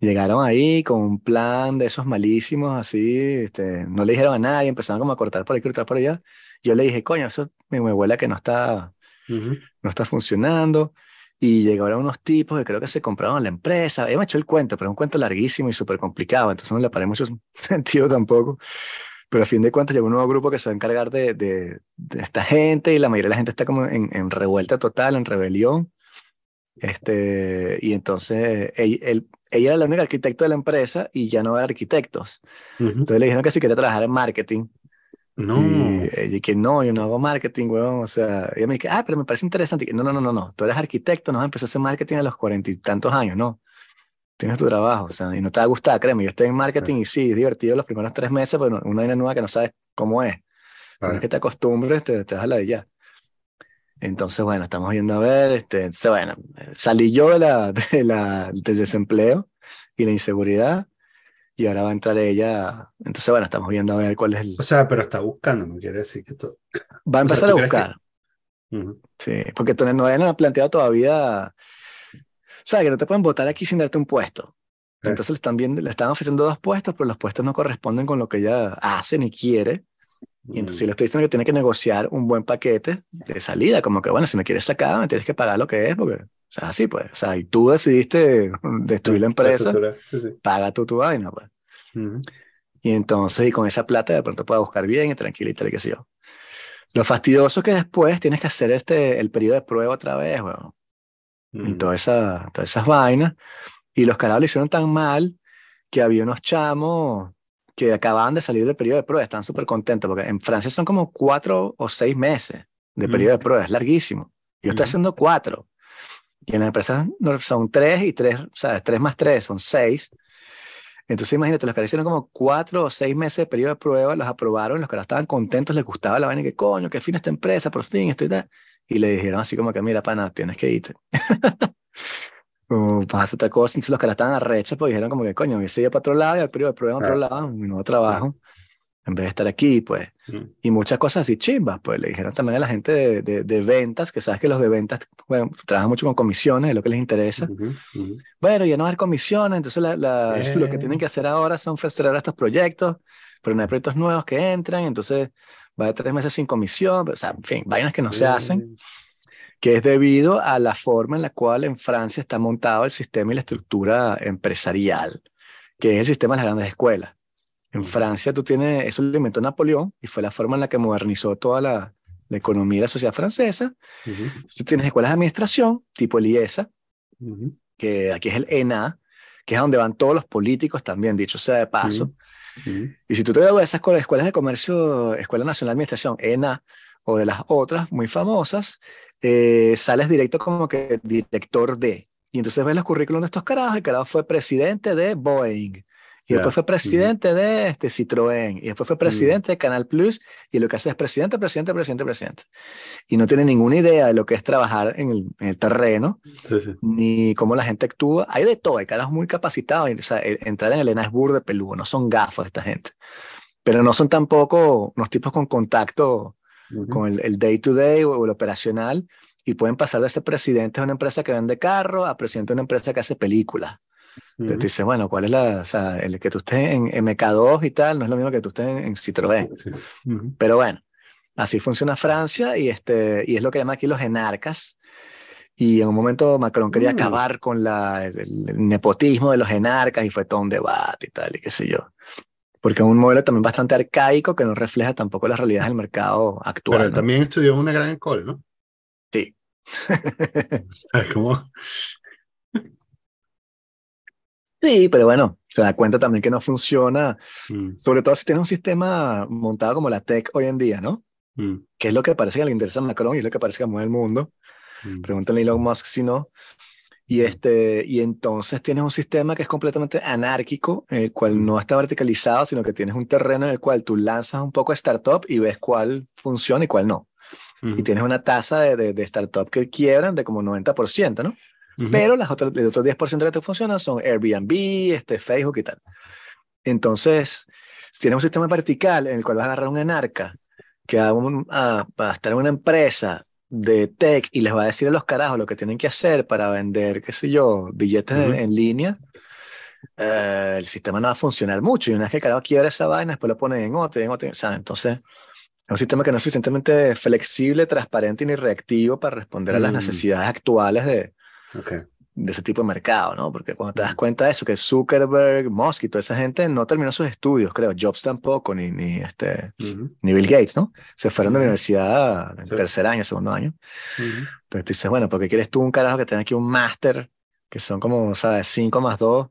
Llegaron ahí con un plan de esos malísimos, así, este, no le dijeron a nadie, empezaron como a cortar por aquí, cortar por allá. Yo le dije, coño, eso me, me huele a que no está, no está funcionando. Y llegaron unos tipos que creo que se compraron la empresa. Ella me echó el cuento, pero es un cuento larguísimo y súper complicado, entonces no le paré mucho (laughs) sentido tampoco. Pero a fin de cuentas llegó un nuevo grupo que se va a encargar de, de, de esta gente y la mayoría de la gente está como en, en revuelta total, en rebelión. Este, y entonces él, él- ella era la única arquitecto de la empresa y ya no había arquitectos. Ujú. Entonces le dijeron que si quería trabajar en marketing. No. Y ella que no, yo no hago marketing, weón. O sea, ella me dice, ah, pero me parece interesante. Y no, no, no, no, no. Tú eres arquitecto, no empezar a hacer marketing a los cuarenta y tantos años, no. Tienes tu trabajo, o sea, y no te va a gustar, créeme. Yo estoy en marketing y sí, es divertido los primeros tres meses, pero una vaina nueva que no sabes cómo es. Pero Claro. es que te acostumbres, te, te vas a la de ya. Entonces, bueno, estamos yendo a ver, este, bueno, salí yo de la, (laughs) de la, del desempleo y la inseguridad y ahora va a entrar ella. Entonces, bueno, estamos viendo a ver cuál es el... O sea, pero está buscando, no quiere decir que todo. Va a o sea, empezar a ¿tú crees que- buscar. Ujú. Sí, porque tú no habían planteado todavía, sabes que no te pueden votar aquí sin darte un puesto. Claro. Entonces viendo, le están ofreciendo dos puestos, pero los puestos no corresponden con lo que ella hace ni quiere. Y entonces Mm. le estoy diciendo que tiene que negociar un buen paquete de salida, como que bueno, si me quieres sacar, me tienes que pagar lo que es, porque, o sea, así pues, o sea, y tú decidiste destruir la empresa, estructura, Sí, sí. paga tú tu vaina, pues. Y entonces, y con esa plata de pronto puedes buscar bien y tranquilita, y qué sé yo. Lo fastidioso que después tienes que hacer este, el periodo de prueba otra vez, y Mm. toda esa, todas esas vainas. Y los carajos lo hicieron tan mal que había unos chamos que acababan de salir del periodo de prueba, están súper contentos, porque en Francia son como cuatro o seis meses de periodo de prueba, es larguísimo. Yo estoy haciendo cuatro. Y en las empresas son tres y tres, ¿sabes? Tres más tres son seis. Entonces imagínate, los caras hicieron como cuatro o seis meses de periodo de prueba, los aprobaron, los caras estaban contentos, les gustaba la vaina, que coño, qué fin esta empresa, por fin, estoy tal. Y le dijeron así como que, mira, pana, tienes que irte. o vas a hacer otra cosa. Entonces los caras estaban arrechos, pues dijeron como que, coño, hubiese ido para otro lado y al periodo de prueba en otro lado, mi nuevo trabajo, en vez de estar aquí, pues. Mm. Y muchas cosas así chimbas, pues le dijeron también a la gente de, de, de ventas, que sabes que los de ventas bueno, trabajan mucho con comisiones, es lo que les interesa. Ujú, ujú. Bueno, ya no haber comisiones, entonces la- la- Bien. lo que tienen que hacer ahora son ahora estos proyectos, pero no hay proyectos nuevos que entran, entonces va haber tres meses sin comisión, o sea, en fin, vainas que no se hacen, que es debido a la forma en la cual en Francia está montado el sistema y la estructura empresarial, que es el sistema de las grandes escuelas. En Ujú. Francia tú tienes, eso lo inventó Napoleón y fue la forma en la que modernizó toda la, la economía y la sociedad francesa. Ujú, Entonces tienes escuelas de administración, tipo el IESA, ujú, que aquí es el ENA, que es donde van todos los políticos también, dicho sea de paso. Y si tú te gradúas de esas escuelas, escuelas de comercio, Escuela Nacional de Administración, ENA, o de las otras muy famosas, eh, sales directo como que director de. Y entonces ves los currículums de estos carajos, el carajo fue presidente de Boeing, y Ya, después fue presidente de este, Citroën, y después fue presidente de Canal Plus, y lo que hace es presidente, presidente, presidente, presidente. Y no tiene ninguna idea de lo que es trabajar en el, en el terreno, Sí, sí. ni cómo la gente actúa. Hay de todo, hay caras muy capacitados. O sea, el- entrar en el ENA es burde peludo, no son gafos esta gente. Pero no son tampoco unos tipos con contacto Ujú. con el, el day to day o el operacional y pueden pasar de ser presidente de una empresa que vende carro a presidente de una empresa que hace películas. Entonces tú dices, bueno, ¿cuál es la, o sea, el que tú estés en MK2 y tal, no es lo mismo que tú estés en, en Citroën. Sí. Pero bueno, así funciona Francia y, este, y es lo que llaman aquí los enarcas. Y en un momento Macron quería Mm. acabar con la, el, el nepotismo de los enarcas y fue todo un debate y tal, y qué sé yo. Porque es un modelo también bastante arcaico que no refleja tampoco las realidades del mercado Pero actual. él ¿no? también estudió en una gran escuela, ¿no? Sí. (laughs) ¿Sabes cómo? Sí, pero bueno, se da cuenta también que no funciona, Mm, sobre todo si tienes un sistema montado como la tech hoy en día, ¿no? mm, Que es lo que parece que le interesa a Macron y es lo que parece que mueve el mundo. mm. Pregúntale a Elon Musk si no. Y, este, y entonces tienes un sistema que es completamente anárquico, el cual no está verticalizado, sino que tienes un terreno en el cual tú lanzas un poco startup y ves cuál funciona y cuál no. Y Ujú. tienes una tasa de, de, de startup que quiebran de como 90%, ¿no? Pero las otras, el otro 10% que te funcionan son Airbnb, este, Facebook y tal. Entonces, si tienes un sistema vertical en el cual vas a agarrar un enarca que va a, a- estar en una empresa de tech y les va a decir a los carajos lo que tienen que hacer para vender, qué sé yo, billetes en- Ujú. en, línea, eh, el sistema no va a funcionar mucho. Y una vez que el carajo quiebra esa vaina, después lo ponen en otro, en otro. O sea, entonces, es un sistema que no es suficientemente flexible, transparente ni reactivo para responder a las Mm. necesidades actuales de, Ok. de ese tipo de mercado, ¿no? Porque cuando te das cuenta de eso, que Zuckerberg, Musk y toda esa gente no terminó sus estudios, creo, Jobs tampoco, ni, ni, este, ni Bill Gates, ¿no? Se fueron de la universidad en tercer año, segundo año. Entonces tú dices, bueno, ¿por qué quieres tú un carajo que tenga aquí un máster, que son como, ¿sabes? 5 más 2,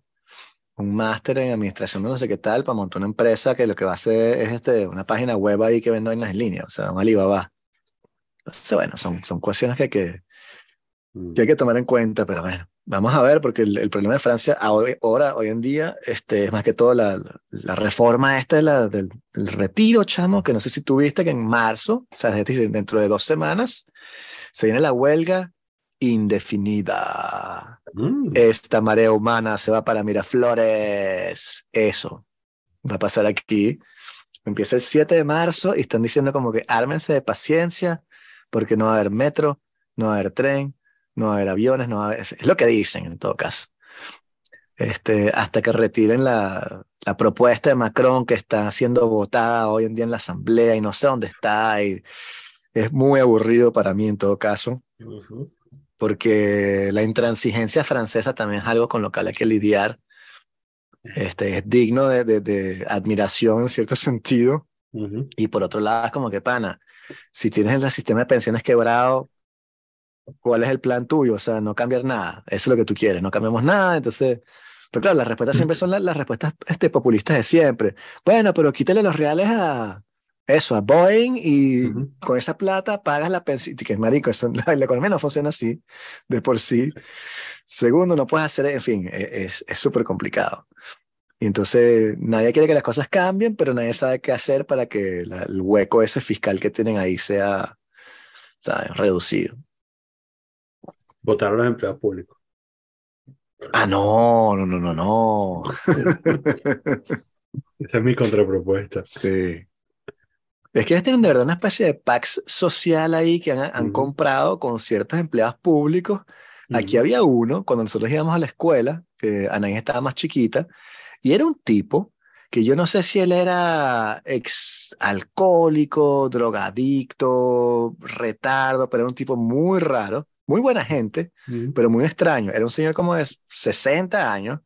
un máster en administración de no sé qué tal, para montar una empresa que lo que va a hacer es este, una página web ahí que vende vainas en línea, o sea, un Alibaba. Entonces, bueno, son, son cuestiones que que, que hay que tomar en cuenta, pero bueno. Vamos a ver, porque el, problema de Francia ahora, hoy en día, este, es más que todo la, la reforma esta la, del, retiro, chamo, que no sé si tuviste que en marzo, o sea, dentro de dos semanas, se viene la huelga indefinida. Mm. Esta marea humana se va para Miraflores. Eso va a pasar aquí. Empieza el 7 de marzo y están diciendo como que ármense de paciencia porque no va a haber metro, no va a haber tren, no va a haber aviones, no va a haber, es lo que dicen en todo caso. Este, hasta que retiren la, la, propuesta de Macron que está siendo votada hoy en día en la Asamblea y no sé dónde está. Y es muy aburrido para mí en todo caso, porque la intransigencia francesa también es algo con lo que hay que lidiar. Este, es digno de, de, admiración en cierto (laughs) sentido. Y por otro lado, es como que, pana, si tienes el sistema de pensiones quebrado, ¿Cuál es el plan tuyo? O sea, no cambiar nada. Eso es lo que tú quieres. No cambiamos nada. Entonces, pero claro, las respuestas siempre son las, respuestas este, populistas de siempre. Bueno, pero quítale los reales a eso, a Boeing y con esa plata pagas la pensión. Que es marico, (laughs) la, economía no funciona así de por sí. Segundo, no puedes hacer, en fin, e, es súper complicado. Y entonces nadie quiere que las cosas cambien, pero nadie sabe qué hacer para que el hueco ese fiscal que tienen ahí sea reducido votar a los empleados públicos. Ah, no, no, no, no, no. (laughs) Esa es mi contrapropuesta. Sí. Es que ellos tienen de verdad una especie de pax social ahí que han, comprado con ciertos empleados públicos. Aquí había uno, cuando nosotros íbamos a la escuela, que Anaí estaba más chiquita, y era un tipo que yo no sé si él era ex alcohólico, drogadicto, retardo, pero era un tipo muy raro muy buena gente, pero muy extraño. Era un señor como de 60 años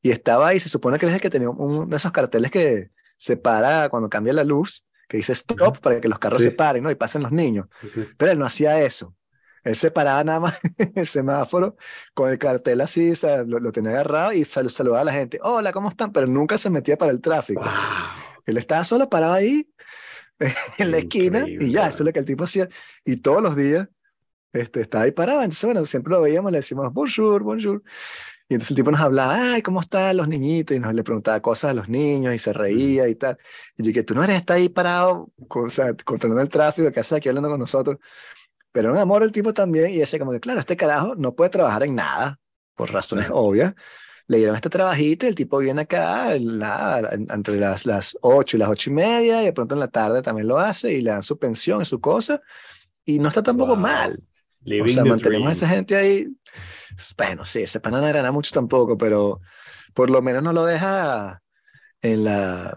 y estaba ahí, se supone que es el que tenía uno de esos carteles que se para cuando cambia la luz, que dice stop para que los carros se paren ¿no? y pasen los niños. Pero él no hacía eso. Él se paraba nada más (laughs) en el semáforo con el cartel así, lo, tenía agarrado y saludaba a la gente. Hola, ¿cómo están? Pero nunca se metía para el tráfico. Él estaba solo parado ahí (laughs) en la esquina y ya, eso es lo que el tipo hacía. Y todos los días este, estaba ahí parado, entonces bueno, siempre lo veíamos, le decimos bonjour, bonjour. Y entonces el tipo nos hablaba, ay, ¿cómo están los niñitos? Y nos le preguntaba cosas a los niños y se reía y tal. Y yo dije, tú no eres, está ahí parado, o sea, controlando el tráfico, que hace aquí hablando con nosotros. Pero un amor el tipo también, y decía como que, claro, este carajo no puede trabajar en nada, por razones obvias. Le dieron este trabajito y el tipo viene acá nada, entre las, las 8 y las ocho y media, y de pronto en la tarde también lo hace y le dan su pensión y su cosa, y no está tampoco mal o sea, mantenemos a esa gente ahí. Bueno, sí, ese pana no gana mucho tampoco, pero por lo menos no lo deja en la,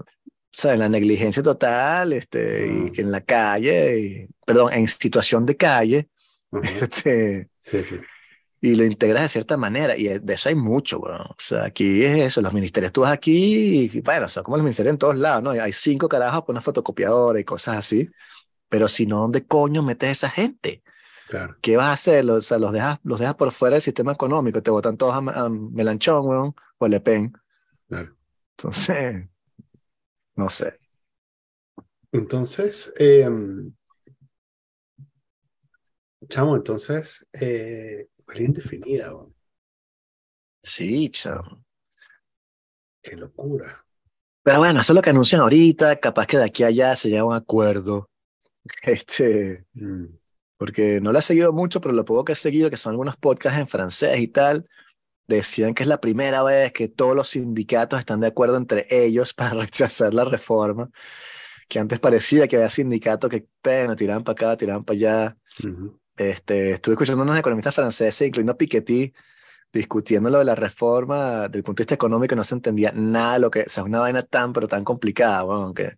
sea, en la negligencia total, este, y que en la calle, y, perdón, en situación de calle, (laughs) este, sí, sí. y lo integras de cierta manera, y de eso hay mucho, bueno, o sea, aquí es eso, los ministerios, tú vas aquí, y, bueno, o sea, como los ministerios en todos lados, ¿no? hay cinco carajos por una fotocopiadora y cosas así, pero si no, ¿dónde coño metes a esa gente? ¿Qué vas a hacer? O sea, los dejas, los dejas por fuera del sistema económico, te votan todos a, Melanchón, o a Le Pen. Claro. Entonces, (laughs) no sé. Entonces, eh, chamo, entonces, eh, indefinida. Sí, chamo. Qué locura. Pero bueno, eso es lo que anuncian ahorita, capaz que de aquí a allá se llega un acuerdo. (laughs) Este, mm porque no la he seguido mucho, pero lo poco que he seguido, que son algunos podcasts en francés y tal, decían que es la primera vez que todos los sindicatos están de acuerdo entre ellos (laughs) para rechazar la reforma, que antes parecía que había sindicatos que bueno, tiraban para acá, tiraban para allá. este, estuve escuchando unos economistas franceses, incluyendo Piketty, discutiendo lo de la reforma desde el punto de vista económico, no se entendía nada lo que, o sea, una vaina tan, pero tan complicada, bueno, que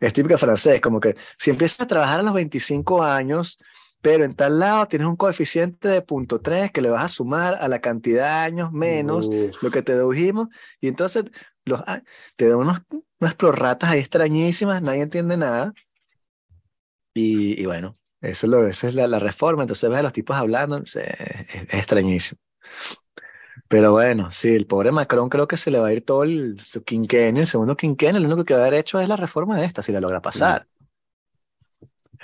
es típica francés, como que si empiezas a trabajar a los 25 años, pero en tal lado tienes un coeficiente de punto 3 que le vas a sumar a la cantidad de años menos Uf. lo que te dedujimos, y entonces los, a- te dan unos, unas prorratas ahí extrañísimas, nadie entiende nada, y, y bueno, eso es lo, esa es la, la reforma, entonces ves a los tipos hablando, sé, es, es extrañísimo. Pero bueno, sí, el pobre Macron creo que se le va a ir todo el, su quinquenio, el segundo quinquenio, lo único que va a haber hecho es la reforma de esta, si la logra pasar.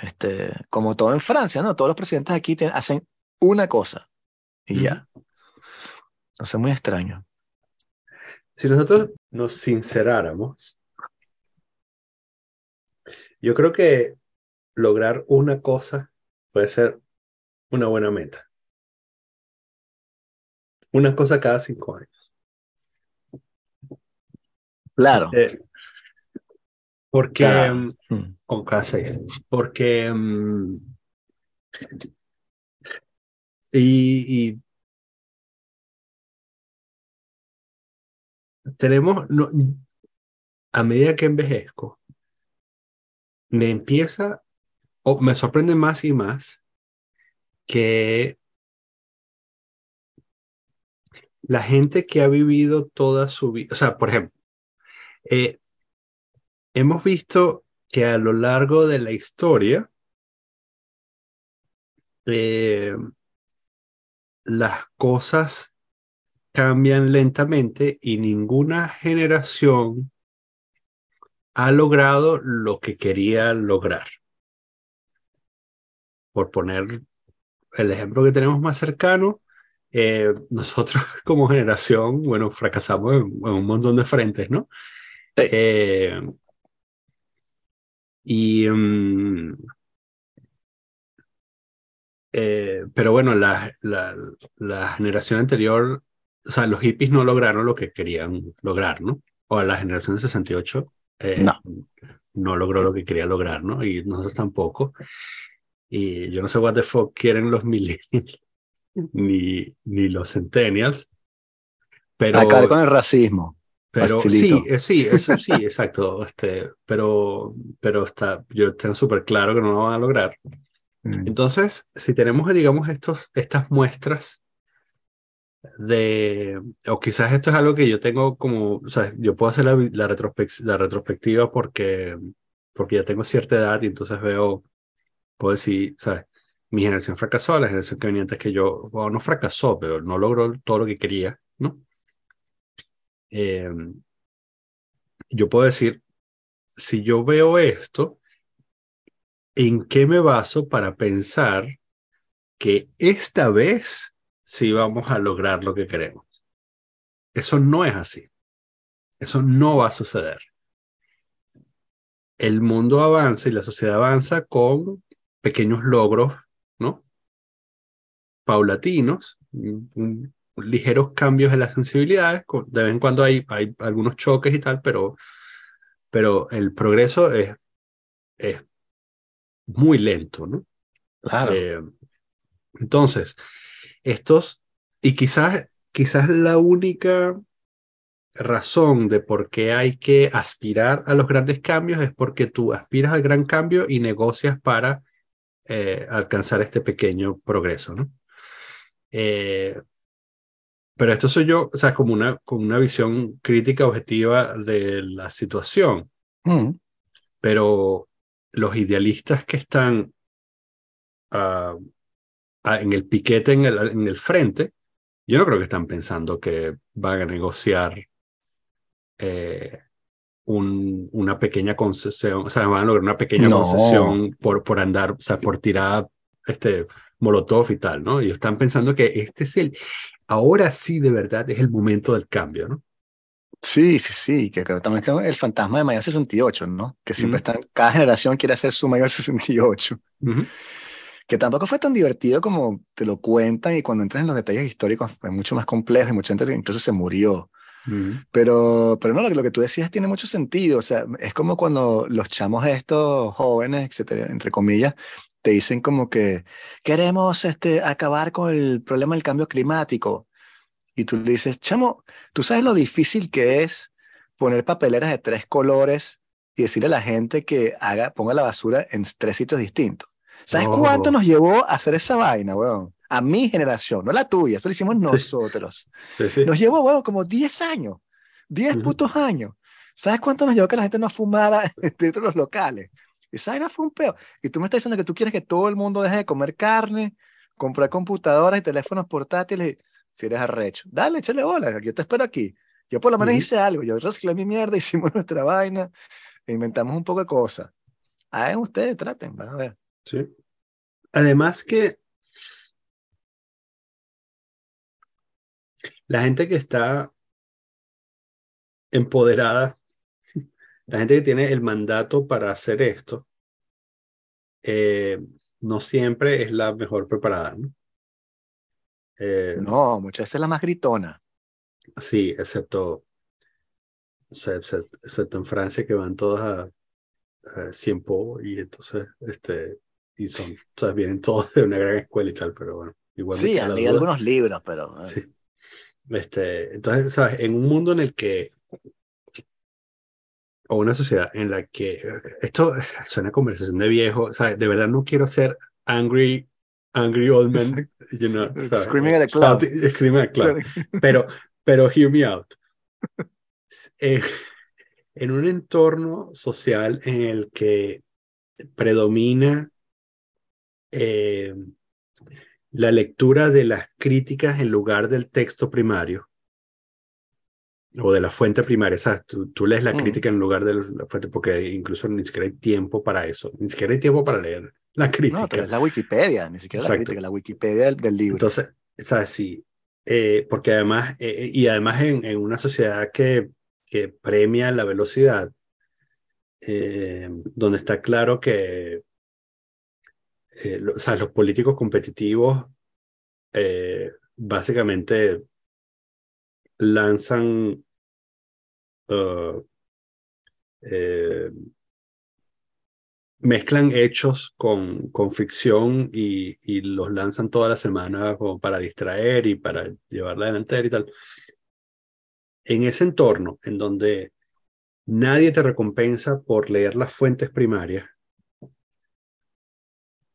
Este, como todo en Francia, ¿no? Todos los presidentes aquí te- hacen una cosa y ya. No sé, muy extraño. Si nosotros nos sinceráramos, yo creo que lograr una cosa puede ser una buena meta. Una cosa cada cinco años. Claro. Eh, porque, Cada- mm, cada seis, porque, mm, y, y tenemos, no, a medida que envejezco, me empieza, o me sorprende más y más que la gente que ha vivido toda su vida, o sea, por ejemplo, eh, hemos visto que a lo largo de la historia, eh, las cosas cambian lentamente y ninguna generación ha logrado lo que quería lograr. Por poner el ejemplo que tenemos más cercano, eh, nosotros (laughs) como generación, bueno, fracasamos en, en un montón de frentes, ¿no? Sí. Eh, y, mm, eh, pero bueno, la, la, la generación anterior, o sea, los hippies no lograron lo que querían lograr, ¿no? O la generación de 68 eh, No. no logró lo que quería lograr, ¿no? Y nosotros tampoco. Y yo no sé what the fuck quieren los millennials (laughs) ni, ni los centennials. Pero, Acabar con el racismo. Pero sí, facilito. eh, sí, eso sí, (laughs) exacto. Este, pero, pero está, yo tengo súper claro que no lo van a lograr. Mm. Entonces, si tenemos, digamos, estos, estas muestras de, o quizás esto es algo que yo tengo como, o sea, yo puedo hacer la, la, retrospec- la retrospectiva porque, porque ya tengo cierta edad y entonces veo, puedo decir, ¿sabes? Mi generación fracasó, la generación que venía antes que yo, bueno, no fracasó, pero no logró todo lo que quería, ¿no? Eh, yo puedo decir, si yo veo esto, ¿en qué me baso para pensar que esta vez sí vamos a lograr lo que queremos? Eso no es así. Eso no va a suceder. El mundo avanza y la sociedad avanza con pequeños logros, ¿no? Paulatinos, ligeros cambios en las sensibilidades. De vez en cuando hay, hay algunos choques y tal, pero, pero el progreso es, es muy lento, ¿no? Claro. Eh, entonces, estos, y quizás, quizás la única razón de por qué hay que aspirar a los grandes cambios es porque tú aspiras al gran cambio y negocias para eh, alcanzar este pequeño progreso, ¿no? Eh, pero esto soy yo, o sea, como una, como una visión crítica objetiva de la situación Mm. pero los idealistas que están ah, ah, en el piquete, en el, en el frente, yo no creo que están pensando que van a negociar eh, un- una pequeña concesión, o sea, van a lograr una pequeña No. concesión por, por andar, o sea, por tirar este molotov y tal, ¿no? Ellos están pensando que este es el, ahora sí de verdad es el momento del cambio, ¿no? Sí, sí, sí, que creo también que el fantasma de Mayo 68, ¿no? Que siempre Mm. están, cada generación quiere hacer su Mayo 68, (laughs) Ujú. que tampoco fue tan divertido como te lo cuentan y cuando entras en los detalles históricos es mucho más complejo y mucha gente incluso se murió. Ujú. Pero, pero no, lo, lo que tú decías tiene mucho sentido, o sea, es como cuando los chamos estos jóvenes, etcétera, entre comillas, te dicen como que queremos este, acabar con el problema del cambio climático. Y tú le dices, chamo, ¿tú sabes lo difícil que es poner papeleras de tres colores y decirle a la gente que haga, ponga la basura en tres sitios distintos? ¿Sabes Oh. cuánto nos llevó a hacer esa vaina, weón? A mi generación, no la tuya, eso lo hicimos (laughs) nosotros. Sí, sí. Nos llevó, weón, como 10 años, 10 Ujú. putos años. ¿Sabes cuánto nos llevó que la gente no fumara (laughs) dentro de los locales? Esa vaina fue un peo. Y tú me estás diciendo que tú quieres que todo el mundo deje de comer carne, comprar computadoras y teléfonos portátiles. Si eres arrecho, dale, échale bola, yo te espero aquí. Yo por lo menos hice algo, yo reciclé mi mierda, (laughs) hicimos nuestra vaina, e inventamos un poco de cosas. Hagan ustedes, traten, van a ver. Sí. Además que la gente que está empoderada, la gente que tiene el mandato para hacer esto, eh, no siempre es la mejor preparada, ¿no? Eh, No, muchas veces la más gritona. Sí, excepto, excepto, excepto en Francia que van todos a, a Cien Po y entonces, este, y son, o sea, vienen todos de una gran escuela y tal, pero bueno, igual Sí, han leído algunos libros, pero... Sí. Este, entonces, ¿sabes? En un mundo en el que, o una sociedad en la que, esto suena a conversación de viejo. De verdad no quiero ser angry, angry old man, you know, ¿sabes? Screaming at a cloud. Screaming at a cloud. (laughs) Pero, pero hear me out. Eh, en un entorno social en el que predomina eh, la lectura de las críticas en lugar del texto primario o de la fuente primaria, ¿sabes? Tú, tú lees la Mm. crítica en lugar de la fuente porque incluso ni siquiera hay tiempo para eso, ni siquiera hay tiempo para leer la No, crítica. pero es la Wikipedia, ni siquiera la Exacto. crítica, la Wikipedia del, del libro. Entonces, ¿sabes? Sí, eh, porque además, eh, y además en, en una sociedad que, que premia la velocidad, eh, donde está claro que eh, lo- o sea, los políticos competitivos eh, básicamente lanzan uh, eh, mezclan hechos con, con ficción y, y los lanzan toda la semana para distraer y para llevar la delantera y tal. En ese entorno, en donde nadie te recompensa por leer las fuentes primarias,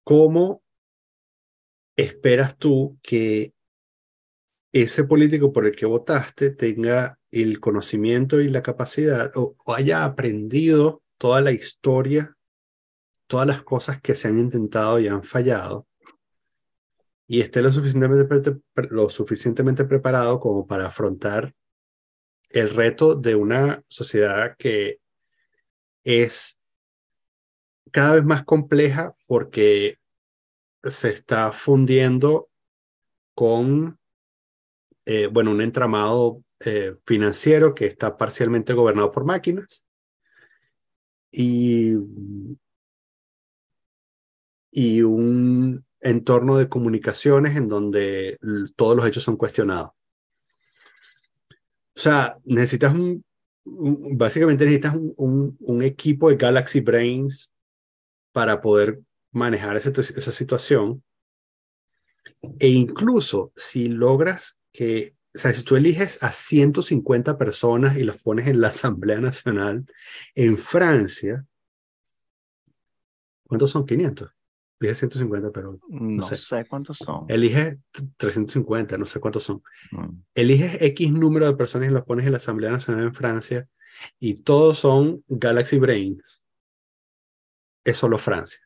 ¿cómo esperas tú que ese político por el que votaste tenga el conocimiento y la capacidad o, haya aprendido toda la historia, todas las cosas que se han intentado y han fallado y esté lo suficientemente, lo suficientemente preparado como para afrontar el reto de una sociedad que es cada vez más compleja porque se está fundiendo con, eh, bueno, un entramado eh, financiero que está parcialmente gobernado por máquinas y, y un entorno de comunicaciones en donde todos los hechos son cuestionados. O sea, necesitas un, básicamente necesitas un, un, un equipo de Galaxy Brains para poder manejar esa, esa situación. E incluso si logras que, o sea, si tú eliges a 150 personas y los pones en la (laughs) Asamblea Nacional en Francia, ¿cuántos son? 500. Dije 150, pero No, sé. sé. cuántos son. eliges 350, no sé cuántos son. Mm. Eliges X número de personas y los pones en la Asamblea Nacional en Francia y todos son Galaxy Brains. Es solo Francia.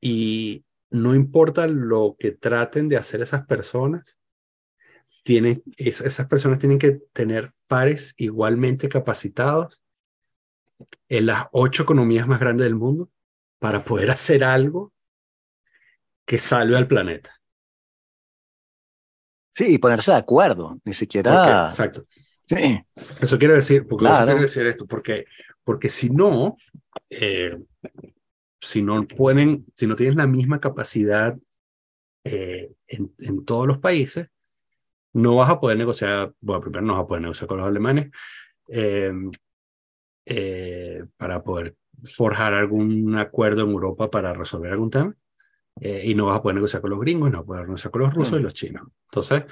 Y no importa lo que traten de hacer esas personas, tienen, es- esas personas tienen que tener pares igualmente capacitados en las ocho economías más grandes del mundo para poder hacer algo que salve al planeta. Sí, y ponerse de acuerdo, ni Porque- siquiera... exacto. Sí, Eso quiere decir, porque eso Claro. quiere decir esto, porque, porque si no, eh, si no pueden, si no tienes la misma capacidad eh, en, en todos los países, no vas a poder negociar, bueno, primero no vas a poder negociar con los alemanes eh, eh, para poder forjar algún acuerdo en Europa para resolver algún tema, eh, y no vas a poder negociar con los gringos, no vas a poder negociar con los rusos Mm. y los chinos. Entonces,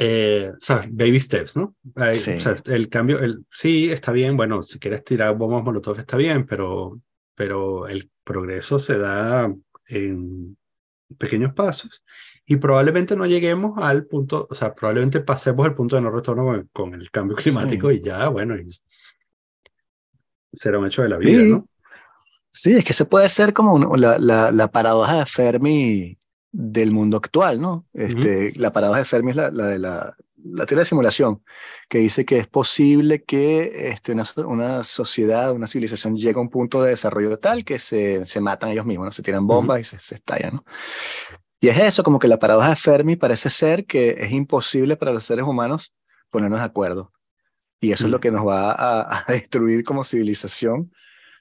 eh. Baby steps, ¿no? Hay- Sí. o sea, el cambio, el, sí, está bien, bueno, si quieres tirar bombas molotov está bien, pero, pero el progreso se da en pequeños pasos y probablemente no lleguemos al punto, o sea, probablemente pasemos el punto de no retorno con, con el cambio climático y ya, bueno, y será un hecho de la vida, Sí. ¿no? Sí, es que se puede ser como un- la, la, la paradoja de Fermi del mundo actual, ¿no? Este, La paradoja de Fermi es la, la de la, la teoría de simulación, que dice que es posible que este, una, una sociedad, una civilización llegue a un punto de desarrollo tal que se, se matan ellos mismos, ¿no? Se tiran bombas y se, se estallan, ¿no? Y es eso, como que la paradoja de Fermi parece ser que es imposible para los seres humanos ponernos de acuerdo. Y eso es lo que nos va a, a (laughs) destruir como civilización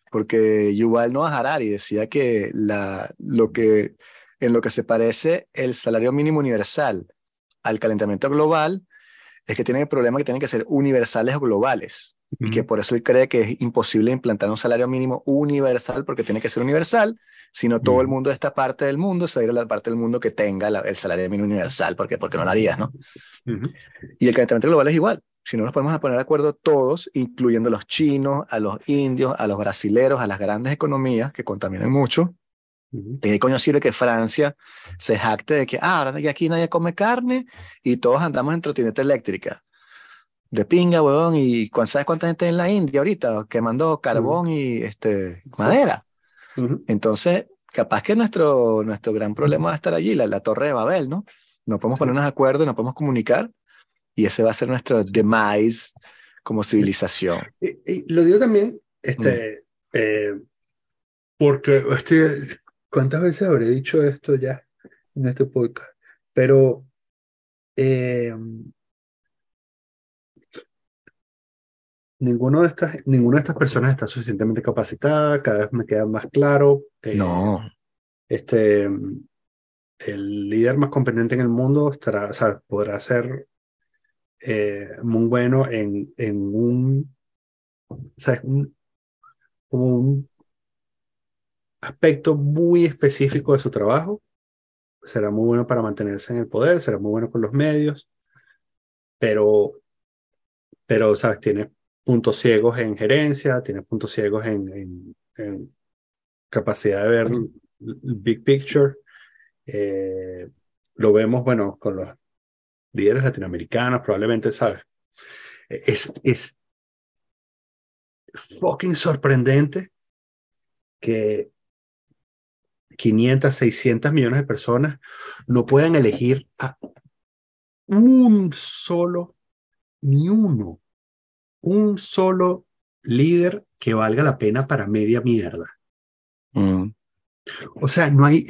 porque Yuval Noah Harari decía que, la, lo que en lo que se parece el salario mínimo universal al calentamiento global es que tienen el problema que tienen que ser universales o globales y que por eso él cree que es imposible implantar un salario mínimo universal porque tiene que ser universal, sino todo el mundo de esta parte del mundo se va a ir a la parte del mundo que tenga la- el salario mínimo universal, porque porque no lo harías, ¿no? Y el calentamiento global es igual. Si no nos ponemos a poner de acuerdo todos, incluyendo a los chinos, a los indios, a los brasileros, a las grandes economías que contaminan mucho. ¿De qué coño sirve que Francia se jacte de que ah, ahora aquí nadie come carne y todos andamos en trotineta eléctrica? De pinga, huevón, y ¿sabes cuánta gente en la India ahorita quemando carbón y este, madera? Ujú. Entonces, capaz que nuestro, nuestro gran problema va a estar allí, la, la torre de Babel, ¿no? No podemos ponernos de acuerdo, no podemos comunicar, y ese va a ser nuestro demise como civilización. Y, y lo digo también, este, eh, porque este, ¿cuántas veces habré dicho esto ya en este podcast? Pero eh, ninguno de estas, ninguna de estas personas está suficientemente capacitada, cada vez me queda más claro. eh, No, Este, el líder más competente en el mundo estará, o sea, podrá ser eh, muy bueno en, en un, o sea, un- como un aspecto muy específico de su trabajo. Será muy bueno para mantenerse en el poder, será muy bueno con los medios, pero, pero ¿sabes? Tiene puntos ciegos en gerencia, tiene puntos ciegos en, en, en capacidad de ver el, el big picture. Eh, lo vemos, bueno, con los líderes latinoamericanos, probablemente, ¿sabes? Es, es fucking sorprendente que 500, 600 millones de personas no puedan elegir a un solo, ni uno, un solo líder que valga la pena para media mierda. Mm, O sea, no hay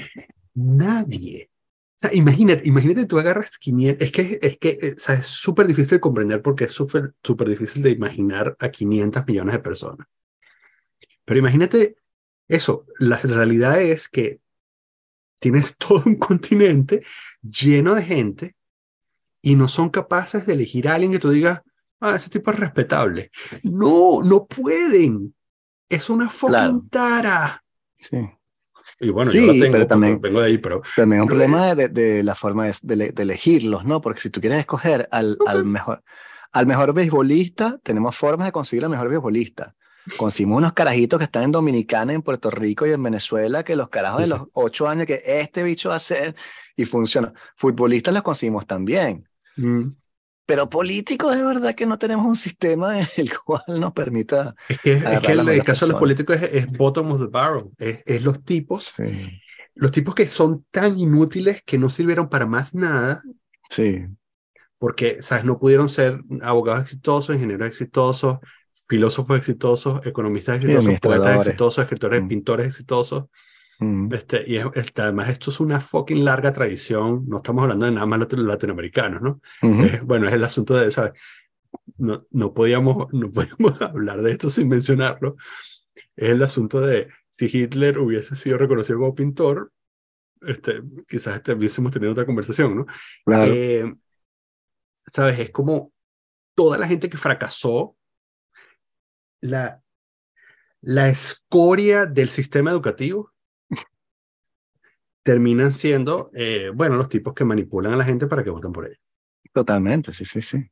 nadie. O sea, imagínate, imagínate tú agarras 500, es que, es que eh, o sea, es súper difícil de comprender porque es súper súper difícil de imaginar a 500 millones de personas. Pero imagínate eso, la realidad es que tienes (laughs) todo un continente lleno de gente y no son capaces de elegir a alguien que tú digas, ah, ese tipo es respetable. No, no pueden. Es una fucking Claro. tara. sí. Y bueno, Sí, yo la tengo pero también- vengo de ahí, pero También es un Pero, problema de, de la forma de, elegirlos, ¿no? Porque si tú quieres escoger al, al mejor, al mejor beisbolista, tenemos formas de conseguir al mejor beisbolista. Conseguimos unos carajitos que están en Dominicana, en Puerto Rico y en Venezuela, que los carajos de Sí. los ocho años que este bicho va a ser y funciona. Futbolistas los conseguimos también. mm, Pero políticos, de verdad que no tenemos un sistema en el (laughs) cual nos permita. es que, es que el, el caso de los políticos es, es bottom of the barrel. Es, es los tipos, Sí. los tipos que son tan inútiles que no sirvieron para más nada Sí. porque, ¿sabes? No pudieron ser abogados exitosos, ingenieros exitosos, filósofos exitosos, economistas exitosos, poetas exitosos, escritores, Mm. pintores exitosos. Mm. Este, y es- este, además esto es una fucking larga tradición, no estamos hablando de nada más latino- latinoamericanos, ¿no? Ujú. Es- bueno, es el asunto de, ¿sabes? No, no, podíamos, no podíamos (laughs) hablar de esto sin mencionarlo. Es el asunto de si Hitler hubiese sido reconocido como pintor, este, quizás este, hubiésemos tenido otra conversación, ¿no? Claro. Eh, ¿Sabes? Es como toda la gente que fracasó, la, la escoria del sistema educativo, terminan siendo, eh, bueno, los tipos que manipulan a la gente para que voten por ellos. Totalmente, sí, sí, sí.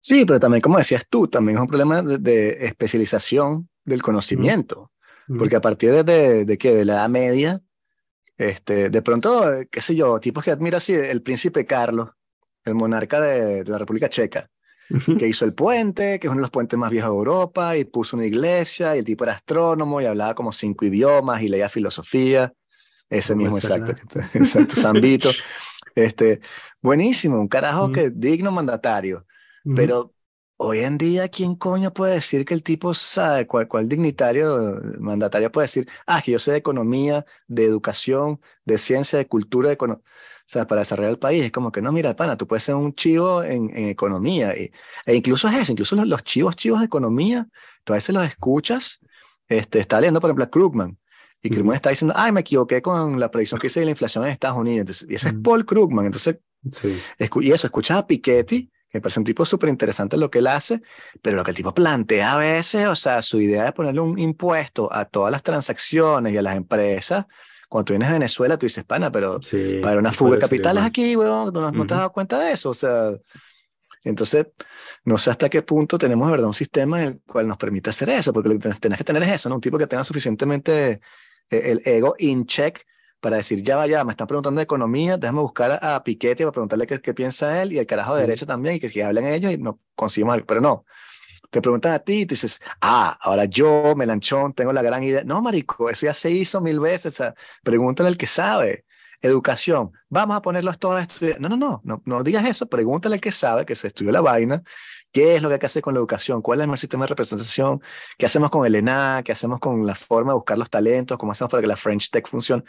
Sí, pero también, como decías tú, también es un problema de, especialización del conocimiento. Porque a partir de, de, de, ¿qué? de la Edad Media, este, de pronto, qué sé yo, tipos que admira así, el príncipe Carlos, el monarca de, la República Checa, que hizo el puente, que es uno de los puentes más viejos de Europa, y puso una iglesia, y el tipo era astrónomo y hablaba como cinco idiomas y leía filosofía. Ese mismo, exacto, (laughs) exacto, Zambito. (laughs) Este, buenísimo, un carajo que digno mandatario. Pero hoy en día, ¿quién coño puede decir que el tipo sabe, cuál, cuál dignitario, mandatario puede decir, ah, que yo sé de economía, de educación, de ciencia, de cultura, de economía? O sea, para desarrollar el país, es como que no, mira, pana, tú puedes ser un chivo en, en economía. Y, e incluso es eso, incluso los, los, chivos, chivos de economía, tú a veces los escuchas. Este, está leyendo, por ejemplo, a Krugman. Y Krugman está diciendo, ay, me equivoqué con la predicción que hice de la inflación en Estados Unidos. Entonces, y ese es Paul Krugman. Entonces, sí. y eso, escuchas a Piketty, me parece un tipo súper interesante lo que él hace, pero lo que el tipo plantea a veces, o sea, su idea de ponerle un impuesto a todas las transacciones y a las empresas, cuando tú vienes de Venezuela, tú dices, pana, pero para una fuga de capitales aquí, weón, no, no te has dado cuenta de eso, o sea, entonces, no sé hasta qué punto tenemos, verdad, un sistema en el cual nos permite hacer eso, porque lo que tenés que tener es eso, ¿no? Un tipo que tenga suficientemente eh, el ego in check para decir, ya vaya, me están preguntando de economía, déjame buscar a, Piquete para preguntarle qué, qué, piensa él y el carajo de derecho también y que, que hablen ellos y no conseguimos algo, pero no. Te preguntan a ti y tú dices, ah, ahora yo, Melanchón, tengo la gran idea. No, marico, eso ya se hizo mil veces. O sea, pregúntale al que sabe. Educación, vamos a ponerlos todos a estudiar. No, no, no, no, no digas eso. Pregúntale al que sabe, que se estudió la vaina, qué es lo que hay que hacer con la educación, cuál es el mejor sistema de representación, qué hacemos con el ENA, qué hacemos con la forma de buscar los talentos, cómo hacemos para que la French Tech funcione.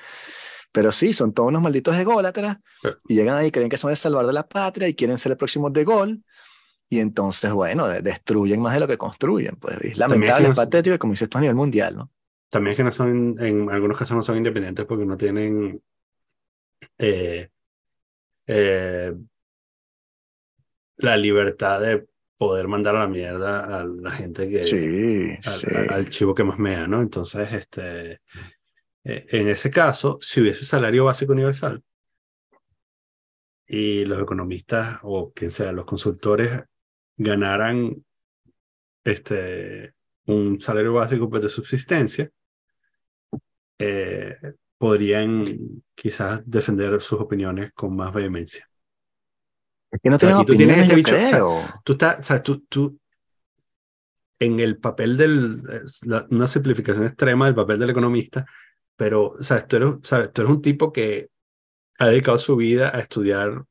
Pero sí, son todos unos malditos ególatras y llegan ahí, creen que son el salvador de la patria y quieren ser el próximo de gol. Y entonces, bueno, destruyen más de lo que construyen. Pues es lamentable, es patético, y como dices esto a nivel mundial, ¿no? También es que no son, en algunos casos no son independientes porque no tienen eh, eh, la libertad de poder mandar a la mierda a la gente que sí, al chivo que más mea, ¿no? Entonces, este, eh, en ese caso, si hubiese salario básico universal y los economistas o quien sea, los consultores ganaran este, un salario básico pues, de subsistencia, eh, podrían quizás defender sus opiniones con más vehemencia. Es que no tienen opiniones, este bicho, tú estás, o sea, tú, tú, en el papel del, una simplificación extrema del papel del economista, pero, o sea, tú eres, tú eres un tipo que ha dedicado su vida a estudiar,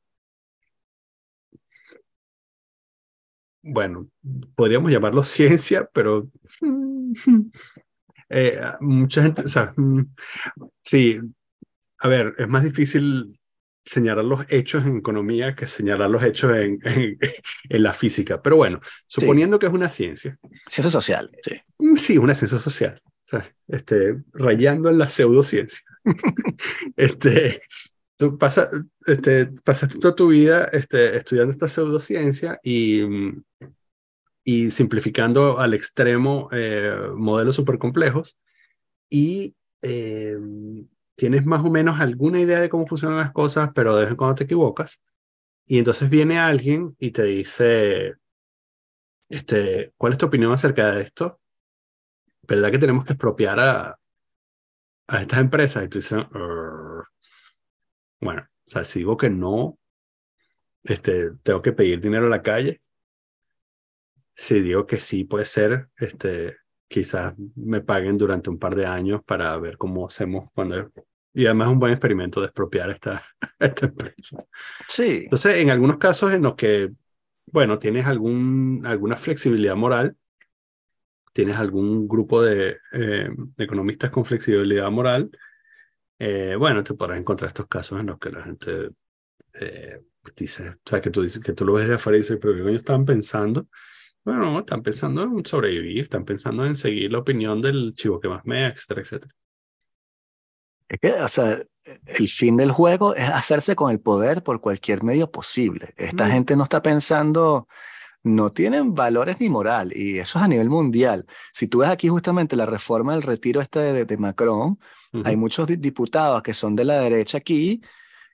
bueno, podríamos llamarlo (laughs) ciencia, pero eh, mucha gente, o sea, sí, a ver, es más difícil señalar los hechos en economía que señalar los hechos en, (laughs) en, la física. Pero bueno, suponiendo que es una ciencia. Ciencia social, sí. Sí, una ciencia social sea, este, rayando en la pseudociencia. (laughs) este, tú pasas, este, pasaste toda tu vida este, estudiando esta pseudociencia y, y simplificando al extremo eh, modelos súper complejos y eh, tienes más o menos alguna idea de cómo funcionan las cosas, pero de vez en cuando te equivocas. Y entonces viene alguien y te dice, este, ¿cuál es tu opinión acerca de esto? ¿verdad que tenemos que expropiar a, estas empresas? Y tú dices, bueno, o sea, si digo que no, este, tengo que pedir dinero a la calle. Si digo que sí, puede ser, este, quizás me paguen durante un par de años para ver cómo hacemos cuando... Y además es un buen experimento de expropiar esta, (laughs) esta empresa. Sí. Entonces, en algunos casos en los que, bueno, tienes algún, alguna flexibilidad moral, tienes algún grupo de, eh, economistas con flexibilidad moral, eh, bueno, te podrás encontrar estos casos en los que la gente eh, dice, o sea, que tú, dices, que tú lo ves de afuera y dices, pero ¿qué coño estaban pensando? Bueno, están pensando en sobrevivir, están pensando en seguir la opinión del chivo que más me, etcétera, etcétera. Es que, o sea, el fin del juego es hacerse con el poder por cualquier medio posible. Esta mm. gente no está pensando no tienen valores ni moral, y eso es a nivel mundial. Si tú ves aquí justamente la reforma del retiro este de, de Macron, hay muchos diputados que son de la derecha aquí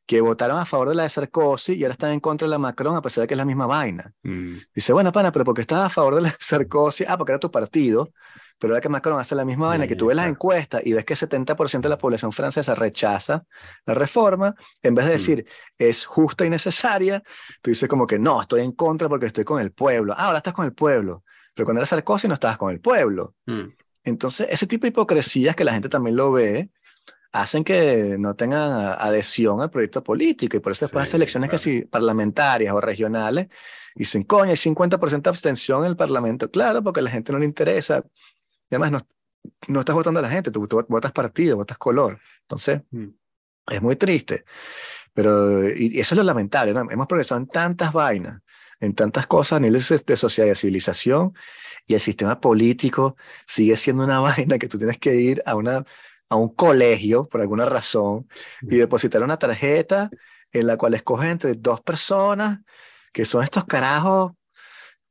que votaron a favor de la de Sarkozy y ahora están en contra de la Macron a pesar de que es la misma vaina. Mm, Dice, bueno, pana, pero porque estás a favor de la de Sarkozy, ah, porque era tu partido, pero ahora que Macron hace la misma vaina, que tú ves las Claro. encuestas y ves que 70% de la población francesa rechaza la reforma, en vez de Mm. decir es justa y necesaria, tú dices como que no, estoy en contra porque estoy con el pueblo. Ah, ahora estás con el pueblo, pero cuando era Sarkozy no estabas con el pueblo. mm, Entonces, ese tipo de hipocresías que la gente también lo ve, hacen que no tengan adhesión al proyecto político y por eso después Sí, de elecciones claro. si parlamentarias o regionales, dicen, coño, hay 50% de abstención en el Parlamento. Claro, porque a la gente no le interesa. Y además, no, no estás votando a la gente, tú, tú votas partido, votas color. Entonces, mm. es muy triste. Pero, y, y eso es lo lamentable, ¿no? Hemos progresado en tantas vainas, en tantas cosas a niveles de, de sociedad y de civilización, y el sistema político sigue siendo una (laughs) vaina que tú tienes que ir a, una, a un colegio por alguna razón y depositar una tarjeta en la cual escoges entre dos personas que son estos carajos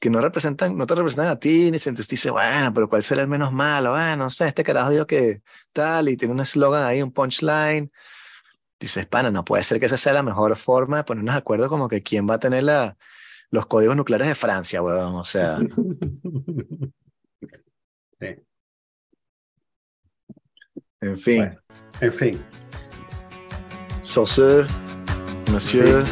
que no representan, no te representan a ti, ni entonces dice, bueno, pero ¿cuál será el menos malo? Bueno, no sé, este carajo dijo que tal, y tiene un eslogan ahí, un punchline. Dices, pana, no puede ser que esa sea la mejor forma de ponernos de acuerdo como que quién va a tener la, los códigos nucleares de Francia, weón. O sea, (laughs) en fin. Bueno, en fin. Sur ce, monsieur,